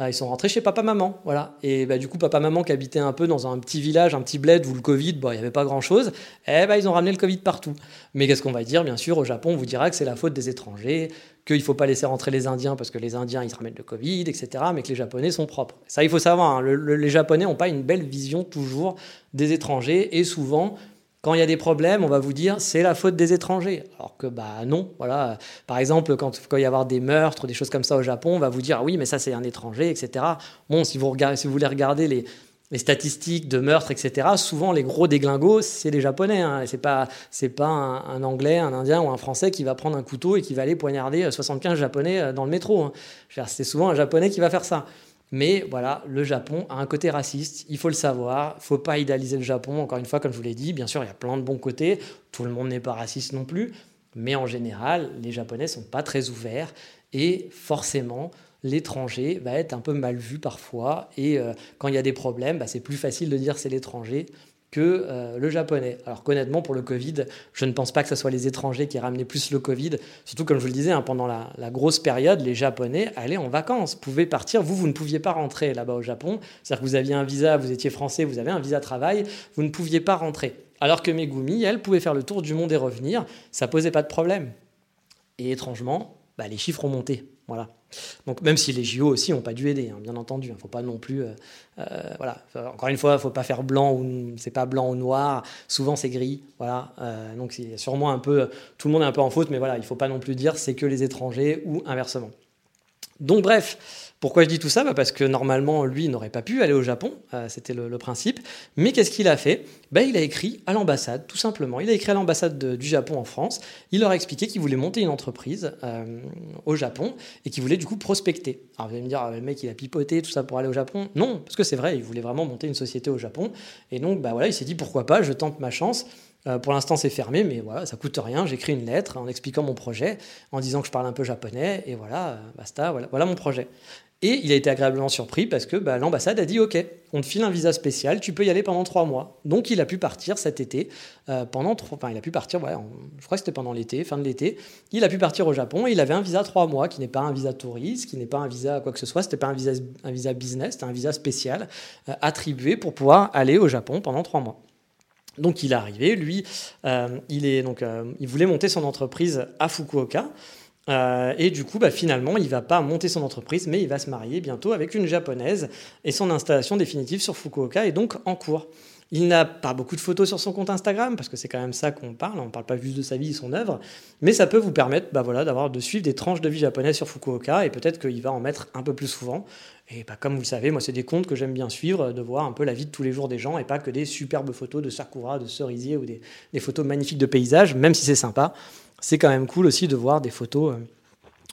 Euh, ils sont rentrés chez papa-maman, voilà. Et bah, du coup, papa-maman qui habitait un peu dans un petit village, un petit bled où le Covid, il n'y avait pas grand-chose, eh bah, ils ont ramené le Covid partout. Mais qu'est-ce qu'on va dire? Bien sûr, au Japon, on vous dira que c'est la faute des étrangers, qu'il ne faut pas laisser rentrer les Indiens parce que les Indiens, ils ramènent le Covid, etc., mais que les Japonais sont propres. Ça, il faut savoir, hein, les Japonais n'ont pas une belle vision toujours des étrangers, et souvent, Quand il y a des problèmes, on va vous dire c'est la faute des étrangers. Alors que bah non, voilà. Par exemple, quand, il y avoir des meurtres, des choses comme ça au Japon, on va vous dire oui, mais ça c'est un étranger, etc. Bon, si vous, regardez, si vous voulez regarder les, les statistiques de meurtres, etc., souvent les gros déglingos, c'est les Japonais. Hein. C'est pas, c'est pas un, Anglais, un Indien ou un Français qui va prendre un couteau et qui va aller poignarder 75 Japonais euh, dans le métro. Hein. C'est souvent un Japonais qui va faire ça. Mais voilà, le Japon a un côté raciste, il faut le savoir, il faut pas idéaliser le Japon, encore une fois, comme je vous l'ai dit, bien sûr, il y a plein de bons côtés, tout le monde n'est pas raciste non plus, mais en général, les Japonais sont pas très ouverts, et forcément, l'étranger va être un peu mal vu parfois. Et euh, quand il y a des problèmes, bah, c'est plus facile de dire c'est l'étranger que euh, le japonais. Alors honnêtement, pour le Covid, je ne pense pas que ce soit les étrangers qui ramenaient plus le Covid. Surtout, comme je vous le disais, hein, pendant la, grosse période, les Japonais allaient en vacances, pouvaient partir. Vous, vous ne pouviez pas rentrer là-bas au Japon. C'est-à-dire que vous aviez un visa, vous étiez français, vous avez un visa travail, vous ne pouviez pas rentrer. Alors que Megumi, elle, pouvait faire le tour du monde et revenir. Ça posait pas de problème. Et étrangement, bah, les chiffres ont monté. Voilà. Donc même si les JO aussi n'ont pas dû aider, hein, bien entendu, il hein, ne faut pas non plus, euh, euh, voilà. Encore une fois, il ne faut pas faire blanc ou c'est pas blanc ou noir. Souvent c'est gris, voilà. Euh, donc a sûrement un peu, tout le monde est un peu en faute, mais voilà, il ne faut pas non plus dire c'est que les étrangers ou inversement. Donc bref, pourquoi je dis tout ça? Bah, Parce que normalement, lui, n'aurait pas pu aller au Japon, euh, c'était le, principe. Mais qu'est-ce qu'il a fait? Bah, Il a écrit à l'ambassade, tout simplement. Il a écrit à l'ambassade du Japon en France. Il leur a expliqué qu'il voulait monter une entreprise euh, au Japon et qu'il voulait du coup prospecter. Alors vous allez me dire, ah, le mec, il a pipoté tout ça pour aller au Japon. Non, parce que c'est vrai, il voulait vraiment monter une société au Japon. Et donc, bah, voilà, il s'est dit, pourquoi pas, je tente ma chance. Euh, pour l'instant, c'est fermé, mais voilà, ça coûte rien. J'écris une lettre en expliquant mon projet, en disant que je parle un peu japonais, et voilà, basta, voilà mon projet. Et il a été agréablement surpris parce que bah, l'ambassade a dit Ok, on te file un visa spécial, tu peux y aller pendant trois mois. Donc il a pu partir cet été, euh, pendant trois, enfin il a pu partir, je crois que c'était pendant l'été, fin de l'été. Il a pu partir au Japon et il avait un visa trois mois qui n'est pas un visa touriste, qui n'est pas un visa quoi que ce soit, c'était pas un visa, un visa business, c'était un visa spécial euh, attribué pour pouvoir aller au Japon pendant trois mois. Donc il est arrivé, lui, euh, il, est, donc, il voulait monter son entreprise à Fukuoka. Euh, et du coup, bah, finalement, il va pas monter son entreprise, mais il va se marier bientôt avec une japonaise. Et son installation définitive sur Fukuoka est donc en cours. Il n'a pas beaucoup de photos sur son compte Instagram, parce que c'est quand même ça qu'on parle, on ne parle pas juste de sa vie et son œuvre, mais ça peut vous permettre bah voilà, d'avoir de suivre des tranches de vie japonaises sur Fukuoka, et peut-être qu'il va en mettre un peu plus souvent. Et bah, comme vous le savez, moi c'est des comptes que j'aime bien suivre, de voir un peu la vie de tous les jours des gens, et pas que des superbes photos de sakura, de cerisier, ou des, des photos magnifiques de paysages, même si c'est sympa c'est quand même cool aussi de voir des photos euh,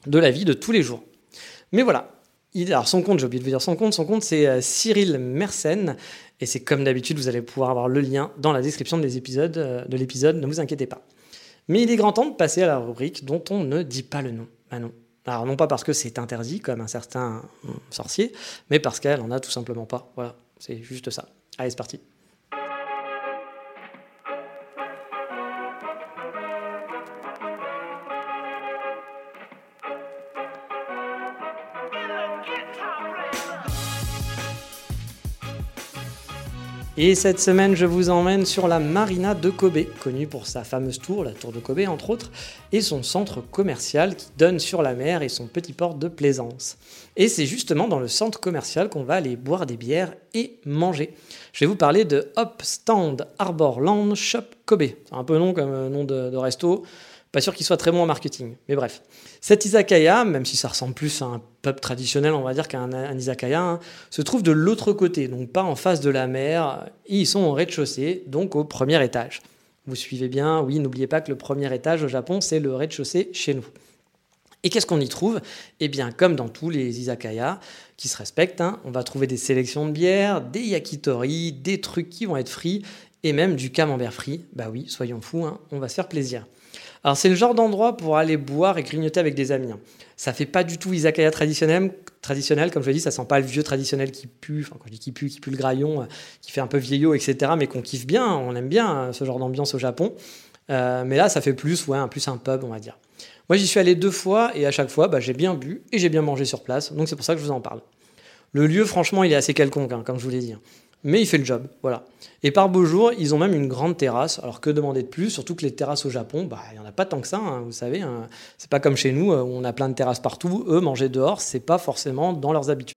de la vie de tous les jours. Mais voilà. alors son compte, j'ai oublié de vous dire son compte, son compte c'est euh, Cyril Mersenne, et c'est comme d'habitude, vous allez pouvoir avoir le lien dans la description de l'épisode, euh, de l'épisode ne vous inquiétez pas. Mais il est grand temps de passer à la rubrique dont on ne dit pas le nom. Ah non. Alors non pas parce que c'est interdit, comme un certain sorcier, mais parce qu'elle en a tout simplement pas. Voilà, c'est juste ça. Allez, c'est parti. Et cette semaine, je vous emmène sur la marina de Kobe, connue pour sa fameuse tour, la tour de Kobe entre autres, et son centre commercial qui donne sur la mer et son petit port de plaisance. Et c'est justement dans le centre commercial qu'on va aller boire des bières et manger. Je vais vous parler de Hop Stand Land Shop Kobe. C'est un peu long comme euh, nom de resto. Pas sûr qu'il soit très bon en marketing, mais bref. Cet izakaya, même si ça ressemble plus à un pub traditionnel, on va dire, qu'à un, izakaya, hein, se trouve de l'autre côté, donc pas en face de la mer. ils sont au rez-de-chaussée, donc au premier étage. Vous suivez bien, oui, n'oubliez pas que le premier étage au Japon, c'est le rez-de-chaussée chez nous. Et qu'est-ce qu'on y trouve? Eh bien, comme dans tous les izakaya qui se respectent, hein, on va trouver des sélections de bières, des yakitori, des trucs qui vont être frits, et même du camembert frit. Bah oui, soyons fous, hein, on va se faire plaisir. Alors c'est le genre d'endroit pour aller boire et grignoter avec des amis. Hein. Ça fait pas du tout izakaya traditionnel, comme je l'ai dit, ça sent pas le vieux traditionnel qui pue, enfin quand je dis qui pue, qui pue le graillon, euh, qui fait un peu vieillot, etc. Mais qu'on kiffe bien, on aime bien hein, ce genre d'ambiance au Japon. Euh, mais là, ça fait plus, ouais, plus un pub, on va dire. Moi, j'y suis allé deux fois et à chaque fois, bah, j'ai bien bu et j'ai bien mangé sur place. Donc c'est pour ça que je vous en parle. Le lieu, franchement, il est assez quelconque, hein, comme je vous l'ai dit mais il fait le job, voilà. Et par beau jour, ils ont même une grande terrasse. Alors que demander de plus? Surtout que les terrasses au Japon, bah, il n'y en a pas tant que ça, hein, vous savez. Hein. C'est pas comme chez nous euh, où on a plein de terrasses partout. Eux, manger dehors, c'est pas forcément dans leurs habitudes.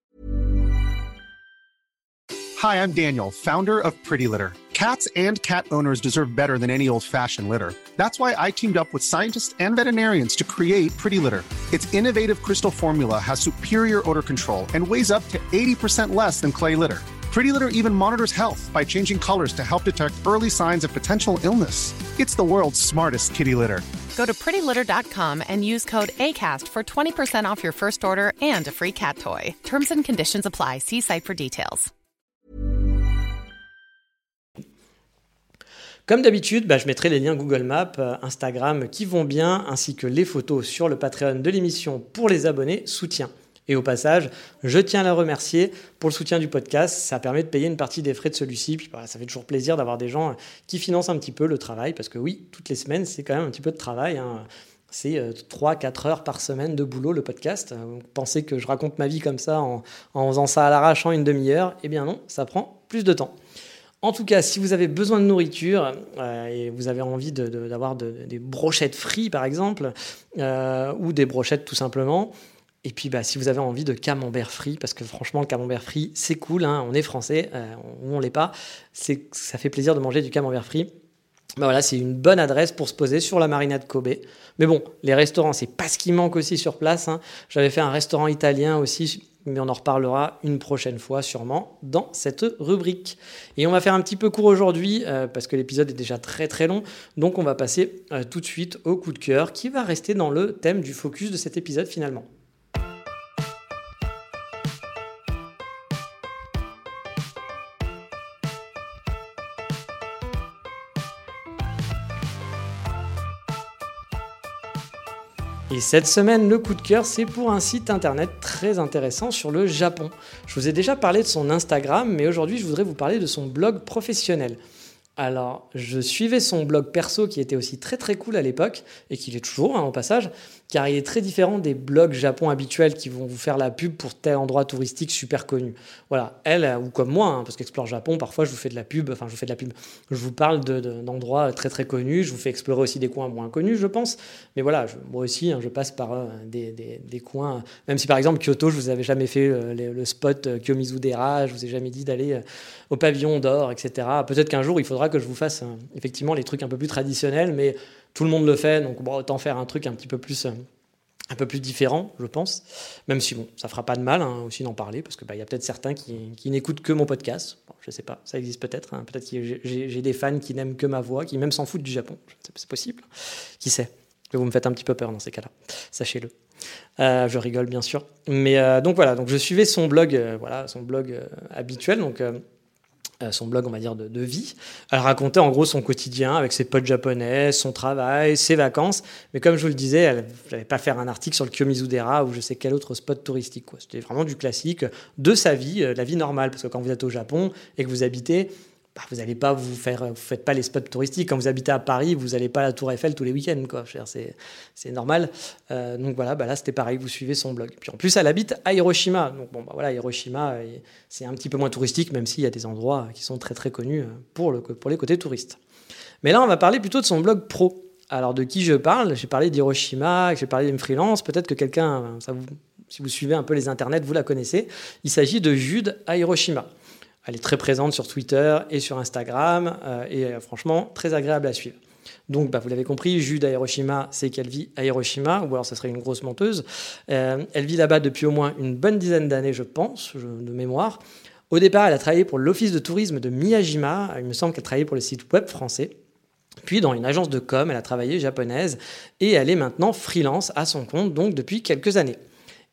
Hi, I'm Daniel, founder of Pretty Litter. Cats and cat owners deserve better than any old-fashioned litter. That's why I teamed up with scientists and veterinarians to create Pretty Litter. Its innovative crystal formula has superior odor control and weighs up to 80% less than clay litter. Pretty Litter even monitors health by changing colors to help detect early signs of potential illness. It's the world's smartest kitty litter. Go to prettylitter.com and use code ACAST for 20% off your first order and a free cat toy. Terms and conditions apply. See site for details. Comme d'habitude, bah, je mettrai les liens Google Maps, euh, Instagram qui vont bien, ainsi que les photos sur le Patreon de l'émission pour les abonnés soutien. Et au passage, je tiens à la remercier pour le soutien du podcast. Ça permet de payer une partie des frais de celui-ci. Puis ça fait toujours plaisir d'avoir des gens qui financent un petit peu le travail. Parce que oui, toutes les semaines, c'est quand même un petit peu de travail. Hein. C'est 3-4 heures par semaine de boulot, le podcast. Vous pensez que je raconte ma vie comme ça en, faisant ça à l'arrache en une demi-heure? Eh bien non, ça prend plus de temps. En tout cas, si vous avez besoin de nourriture euh, et vous avez envie d'avoir de, des brochettes frites, par exemple, euh, ou des brochettes tout simplement, et puis, bah, si vous avez envie de camembert frit, parce que franchement, le camembert frit, c'est cool, hein, on est français, euh, ou on l'est pas, ça fait plaisir de manger du camembert frit. Bah voilà, c'est une bonne adresse pour se poser sur la marinade Kobe. Mais bon, les restaurants, c'est pas ce qui manque aussi sur place. Hein. J'avais fait un restaurant italien aussi, mais on en reparlera une prochaine fois sûrement dans cette rubrique. Et on va faire un petit peu court aujourd'hui euh, parce que l'épisode est déjà très très long. Donc on va passer euh, tout de suite au coup de cœur qui va rester dans le thème du focus de cet épisode finalement. Et cette semaine, le coup de cœur, c'est pour un site internet très intéressant sur le Japon. Je vous ai déjà parlé de son Instagram, mais aujourd'hui, je voudrais vous parler de son blog professionnel. Alors, je suivais son blog perso qui était aussi très très cool à l'époque, et qui l'est toujours hein, au passage, car il est très différent des blogs Japon habituels qui vont vous faire la pub pour tel endroit touristique super connu. Voilà, elle, ou comme moi, hein, parce qu'Explore Japon, parfois je vous fais de la pub, enfin je vous fais de la pub, je vous parle d'endroits très très connus, je vous fais explorer aussi des coins moins connus, je pense, mais voilà, moi aussi, hein, je passe par euh, des, coins, même si par exemple Kyoto, je vous avais jamais fait euh, le, spot euh, Kiyomizu-dera, je vous ai jamais dit d'aller au pavillon d'or, etc. Peut-être qu'un jour, il faudra que je vous fasse effectivement les trucs un peu plus traditionnels, mais tout le monde le fait, donc bon, autant faire un truc un petit peu plus, euh, un peu plus différent, je pense. Même si bon, ça fera pas de mal hein, aussi d'en parler, parce qu'il bah, y a peut-être certains qui, n'écoutent que mon podcast. Bon, je sais pas, ça existe peut-être. Hein. Peut-être que j'ai des fans qui n'aiment que ma voix, qui même s'en foutent du Japon. C'est possible. Qui sait? Vous me faites un petit peu peur dans ces cas-là. Sachez-le. Euh, je rigole bien sûr. Mais euh, donc voilà, donc je suivais son blog, voilà, son blog habituel. Donc euh, son blog, on va dire, de, vie. Elle racontait en gros son quotidien avec ses potes japonais, son travail, ses vacances. Mais comme je vous le disais, elle n'allait pas faire un article sur le Kiyomizu-dera ou je sais quel autre spot touristique. C'était vraiment du classique de sa vie, euh, la vie normale. Parce que quand vous êtes au Japon et que vous habitez, bah, vous n'allez pas vous faire, vous faites pas les spots touristiques. Quand vous habitez à Paris, vous n'allez pas à la Tour Eiffel tous les week-ends, quoi. C'est normal. Euh, donc voilà, bah là c'était pareil, vous suivez son blog. Puis en plus, elle habite à Hiroshima. Donc bon, bah voilà, Hiroshima, euh, c'est un petit peu moins touristique, même s'il y a des endroits qui sont très très connus euh, pour, le, pour les côtés touristes. Mais là, on va parler plutôt de son blog pro. Alors de qui je parle? J'ai parlé d'Hiroshima, j'ai parlé d'une freelance. Peut-être que quelqu'un, si vous suivez un peu les internets, vous la connaissez. Il s'agit de Jude à Hiroshima. Elle est très présente sur Twitter et sur Instagram euh, et euh, franchement très agréable à suivre. Donc, bah, vous l'avez compris, Jude à Hiroshima, c'est qu'elle vit à Hiroshima, ou alors ce serait une grosse menteuse. Euh, elle vit là-bas depuis au moins une bonne dizaine d'années, je pense, de mémoire. Au départ, elle a travaillé pour l'office de tourisme de Miyajima. Il me semble qu'elle travaillait pour le site web français. Puis dans une agence de com, elle a travaillé japonaise et elle est maintenant freelance à son compte, donc depuis quelques années.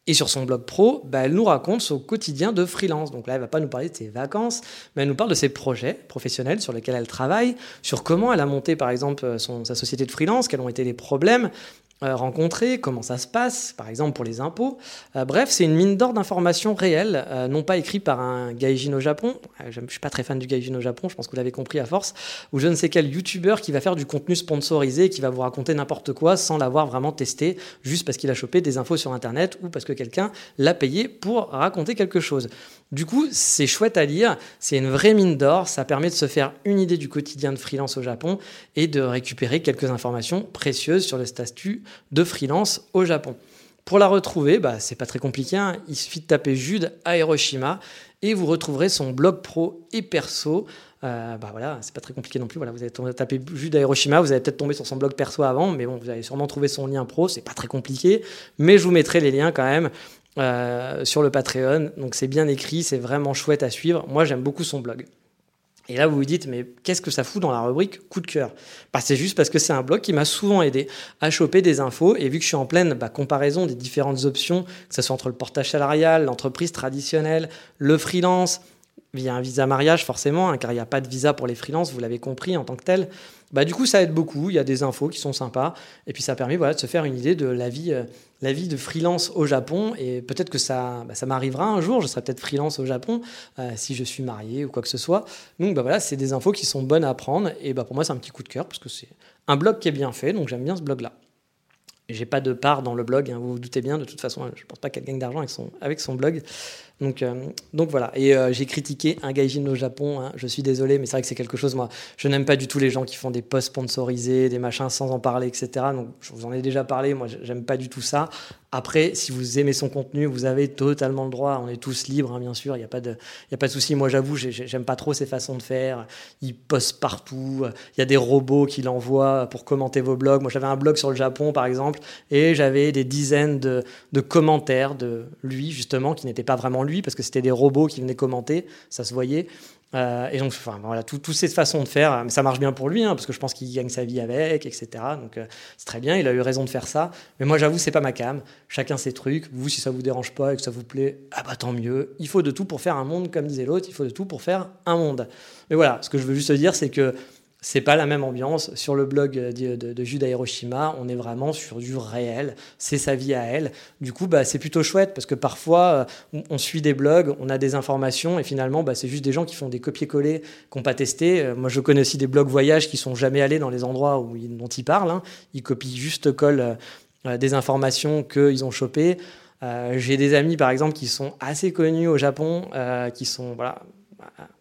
Et sur son blog pro, bah, elle nous raconte son quotidien de freelance. Donc là, elle va pas nous parler de ses vacances, mais elle nous parle de ses projets professionnels sur lesquels elle travaille, sur comment elle a monté par exemple sa société de freelance, quels ont été les problèmes, euh, rencontrer, comment ça se passe, par exemple pour les impôts. Euh, bref, c'est une mine d'or d'informations réelles, euh, non pas écrites par un gaijin au Japon. je ne suis pas très fan du gaijin au Japon, je pense que vous l'avez compris à force, ou je ne sais quel youtubeur qui va faire du contenu sponsorisé, qui va vous raconter n'importe quoi sans l'avoir vraiment testé, juste parce qu'il a chopé des infos sur Internet ou parce que quelqu'un l'a payé pour raconter quelque chose. Du coup, c'est chouette à lire, c'est une vraie mine d'or, ça permet de se faire une idée du quotidien de freelance au Japon et de récupérer quelques informations précieuses sur le statut de freelance au Japon. Pour la retrouver, bah, c'est pas très compliqué. Hein. Il suffit de taper Jude à Hiroshima et vous retrouverez son blog pro et perso. Euh, bah voilà, c'est pas très compliqué non plus. Voilà, vous allez taper Jude à Hiroshima, vous allez peut-être tomber sur son blog perso avant, mais bon, vous allez sûrement trouver son lien pro. C'est pas très compliqué, mais je vous mettrai les liens quand même euh, sur le Patreon. Donc c'est bien écrit, c'est vraiment chouette à suivre. Moi, j'aime beaucoup son blog. Et là, vous vous dites, mais qu'est-ce que ça fout dans la rubrique coup de cœur? Bah, C'est juste parce que c'est un blog qui m'a souvent aidé à choper des infos. Et vu que je suis en pleine bah, comparaison des différentes options, que ce soit entre le portage salarial, l'entreprise traditionnelle, le freelance, via un visa mariage forcément, hein, car il n'y a pas de visa pour les freelances, vous l'avez compris en tant que tel. Bah, du coup, ça aide beaucoup. Il y a des infos qui sont sympas. Et puis, ça permet voilà, de se faire une idée de la vie, euh, la vie de freelance au Japon. Et peut-être que ça, bah, ça m'arrivera un jour. Je serai peut-être freelance au Japon euh, si je suis marié ou quoi que ce soit. Donc, bah, voilà, c'est des infos qui sont bonnes à prendre. Et bah, pour moi, c'est un petit coup de cœur parce que c'est un blog qui est bien fait. Donc, j'aime bien ce blog-là. J'ai pas de part dans le blog, hein, vous vous doutez bien. De toute façon, je pense pas qu'elle gagne d'argent avec son blog. Donc, euh, donc voilà. Et euh, j'ai critiqué un gaijin au Japon. Hein. Je suis désolé, mais c'est vrai que c'est quelque chose. Moi, je n'aime pas du tout les gens qui font des posts sponsorisés, des machins sans en parler, etc. Donc, je vous en ai déjà parlé. Moi, j'aime pas du tout ça. Après, si vous aimez son contenu, vous avez totalement le droit. On est tous libres, hein, bien sûr. Il n'y a pas de, a pas de souci. Moi, j'avoue, j'aime pas trop ces façons de faire. Il poste partout. Il y a des robots qui l'envoient pour commenter vos blogs. Moi, j'avais un blog sur le Japon, par exemple, et j'avais des dizaines de, de commentaires de lui, justement, qui n'étaient pas vraiment lui, parce que c'était des robots qui venaient commenter. Ça se voyait. Euh, et donc, voilà, toutes ces façons de faire, mais ça marche bien pour lui, hein, parce que je pense qu'il gagne sa vie avec, etc. Donc, euh, c'est très bien, il a eu raison de faire ça. Mais moi, j'avoue, c'est pas ma cam. Chacun ses trucs. Vous, si ça vous dérange pas et que ça vous plaît, ah bah tant mieux. Il faut de tout pour faire un monde, comme disait l'autre. Il faut de tout pour faire un monde. Mais voilà, ce que je veux juste dire, c'est que c'est pas la même ambiance. Sur le blog de, de, Jude Hiroshima, on est vraiment sur du réel. C'est sa vie à elle. Du coup, bah, c'est plutôt chouette parce que parfois, euh, on suit des blogs, on a des informations et finalement, bah, c'est juste des gens qui font des copier-coller, qui n'ont pas testé. Euh, moi, je connais aussi des blogs voyage qui sont jamais allés dans les endroits où dont ils parlent. Hein. Ils copient juste, collent euh, des informations qu'ils ont chopées. J'ai des amis, par exemple, qui sont assez connus au Japon, qui sont voilà,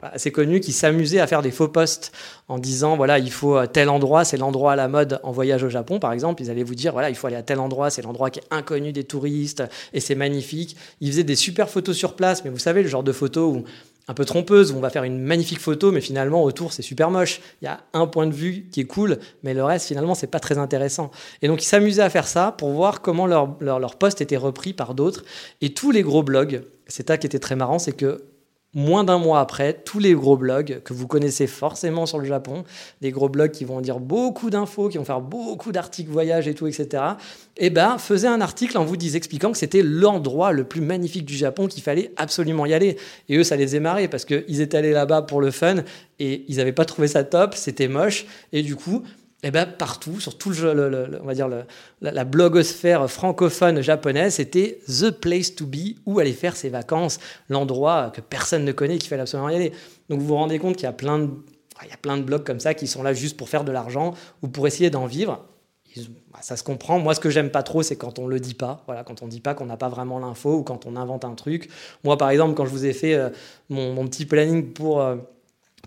assez connu qui s'amusait à faire des faux posts en disant voilà il faut euh, tel endroit c'est l'endroit à la mode en voyage au Japon par exemple. Ils allaient vous dire voilà il faut aller à tel endroit c'est l'endroit qui est inconnu des touristes et c'est magnifique. Ils faisaient des super photos sur place mais vous savez le genre de photos un peu trompeuse où on va faire une magnifique photo mais finalement autour c'est super moche. Il y a un point de vue qui est cool mais le reste finalement c'est pas très intéressant. Et donc ils s'amusaient à faire ça pour voir comment leur, leur, leur post était repris par d'autres. Et tous les gros blogs c'est ça qui était très marrant c'est que moins d'un mois après, tous les gros blogs que vous connaissez forcément sur le Japon, des gros blogs qui vont dire beaucoup d'infos, qui vont faire beaucoup d'articles voyage et tout, etc., eh ben, faisaient un article en vous disant, expliquant que c'était l'endroit le plus magnifique du Japon, qu'il fallait absolument y aller. Et eux, ça les marrer parce qu'ils étaient allés là-bas pour le fun et ils n'avaient pas trouvé ça top, c'était moche. Et du coup, eh ben, partout, sur tout le, on va dire la, blogosphère francophone japonaise, c'était the place to be, où aller faire ses vacances, l'endroit que personne ne connaît, qu'il fallait absolument y aller. Donc vous vous rendez compte qu'il y a plein de, il y a plein de blogs comme ça qui sont là juste pour faire de l'argent ou pour essayer d'en vivre. Bah, ça se comprend. Moi, ce que j'aime pas trop, c'est quand on le dit pas. Voilà, quand on dit pas qu'on n'a pas vraiment l'info ou quand on invente un truc. Moi, par exemple, quand je vous ai fait euh, mon, petit planning pour euh,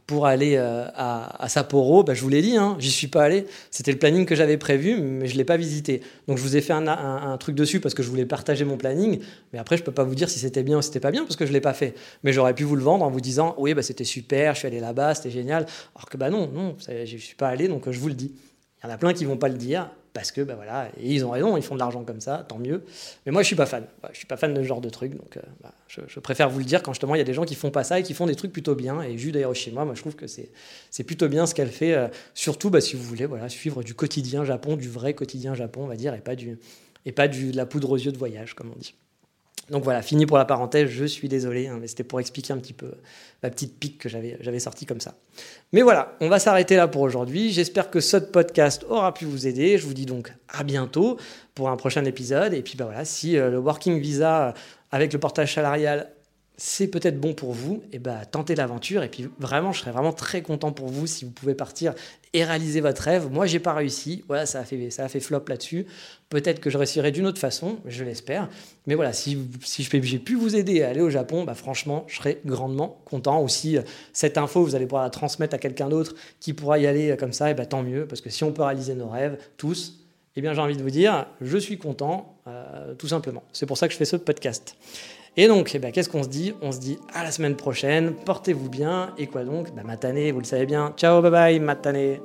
pour aller euh, à, Sapporo, bah, je vous l'ai dit, hein, j'y suis pas allé. C'était le planning que j'avais prévu, mais je l'ai pas visité. Donc je vous ai fait un, truc dessus parce que je voulais partager mon planning. Mais après, je peux pas vous dire si c'était bien ou c'était pas bien parce que je l'ai pas fait. Mais j'aurais pu vous le vendre en vous disant, oui, bah, c'était super, je suis allé là-bas, c'était génial. Alors que bah non, non, je suis pas allé, donc je vous le dis. Il y en a plein qui vont pas le dire parce que bah voilà, et ils ont raison, ils font de l'argent comme ça, tant mieux. Mais moi, je suis pas fan. je suis pas fan de ce genre de truc, donc euh, je, préfère vous le dire quand justement il y a des gens qui font pas ça et qui font des trucs plutôt bien. Et Jude Hiroshima, moi, je trouve que c'est c'est plutôt bien ce qu'elle fait. Euh, surtout, bah, si vous voulez, voilà, suivre du quotidien Japon, du vrai quotidien Japon, on va dire, et pas du et pas du de la poudre aux yeux de voyage, comme on dit. Donc voilà, fini pour la parenthèse, je suis désolé, hein, mais c'était pour expliquer un petit peu la petite pique que j'avais, sortie comme ça. Mais voilà, on va s'arrêter là pour aujourd'hui. J'espère que ce podcast aura pu vous aider. Je vous dis donc à bientôt pour un prochain épisode. Et puis bah voilà, si euh, le Working Visa avec le portage salarial c'est peut-être bon pour vous, et bah tentez l'aventure. Et puis vraiment, je serais vraiment très content pour vous si vous pouvez partir et réaliser votre rêve. Moi, j'ai pas réussi. Voilà, ça a fait, ça a fait flop là-dessus. Peut-être que je réussirai d'une autre façon, je l'espère. Mais voilà, si, si j'ai pu vous aider à aller au Japon, bah franchement, je serais grandement content. Ou si euh, cette info, vous allez pouvoir la transmettre à quelqu'un d'autre qui pourra y aller euh, comme ça, et bah tant mieux. Parce que si on peut réaliser nos rêves, tous, eh bien j'ai envie de vous dire, je suis content, euh, tout simplement. C'est pour ça que je fais ce podcast. Et donc, eh ben, qu'est-ce qu'on se dit? On se dit à la semaine prochaine, portez-vous bien, et quoi donc? Bah, Matané, vous le savez bien. Ciao, bye bye, Matané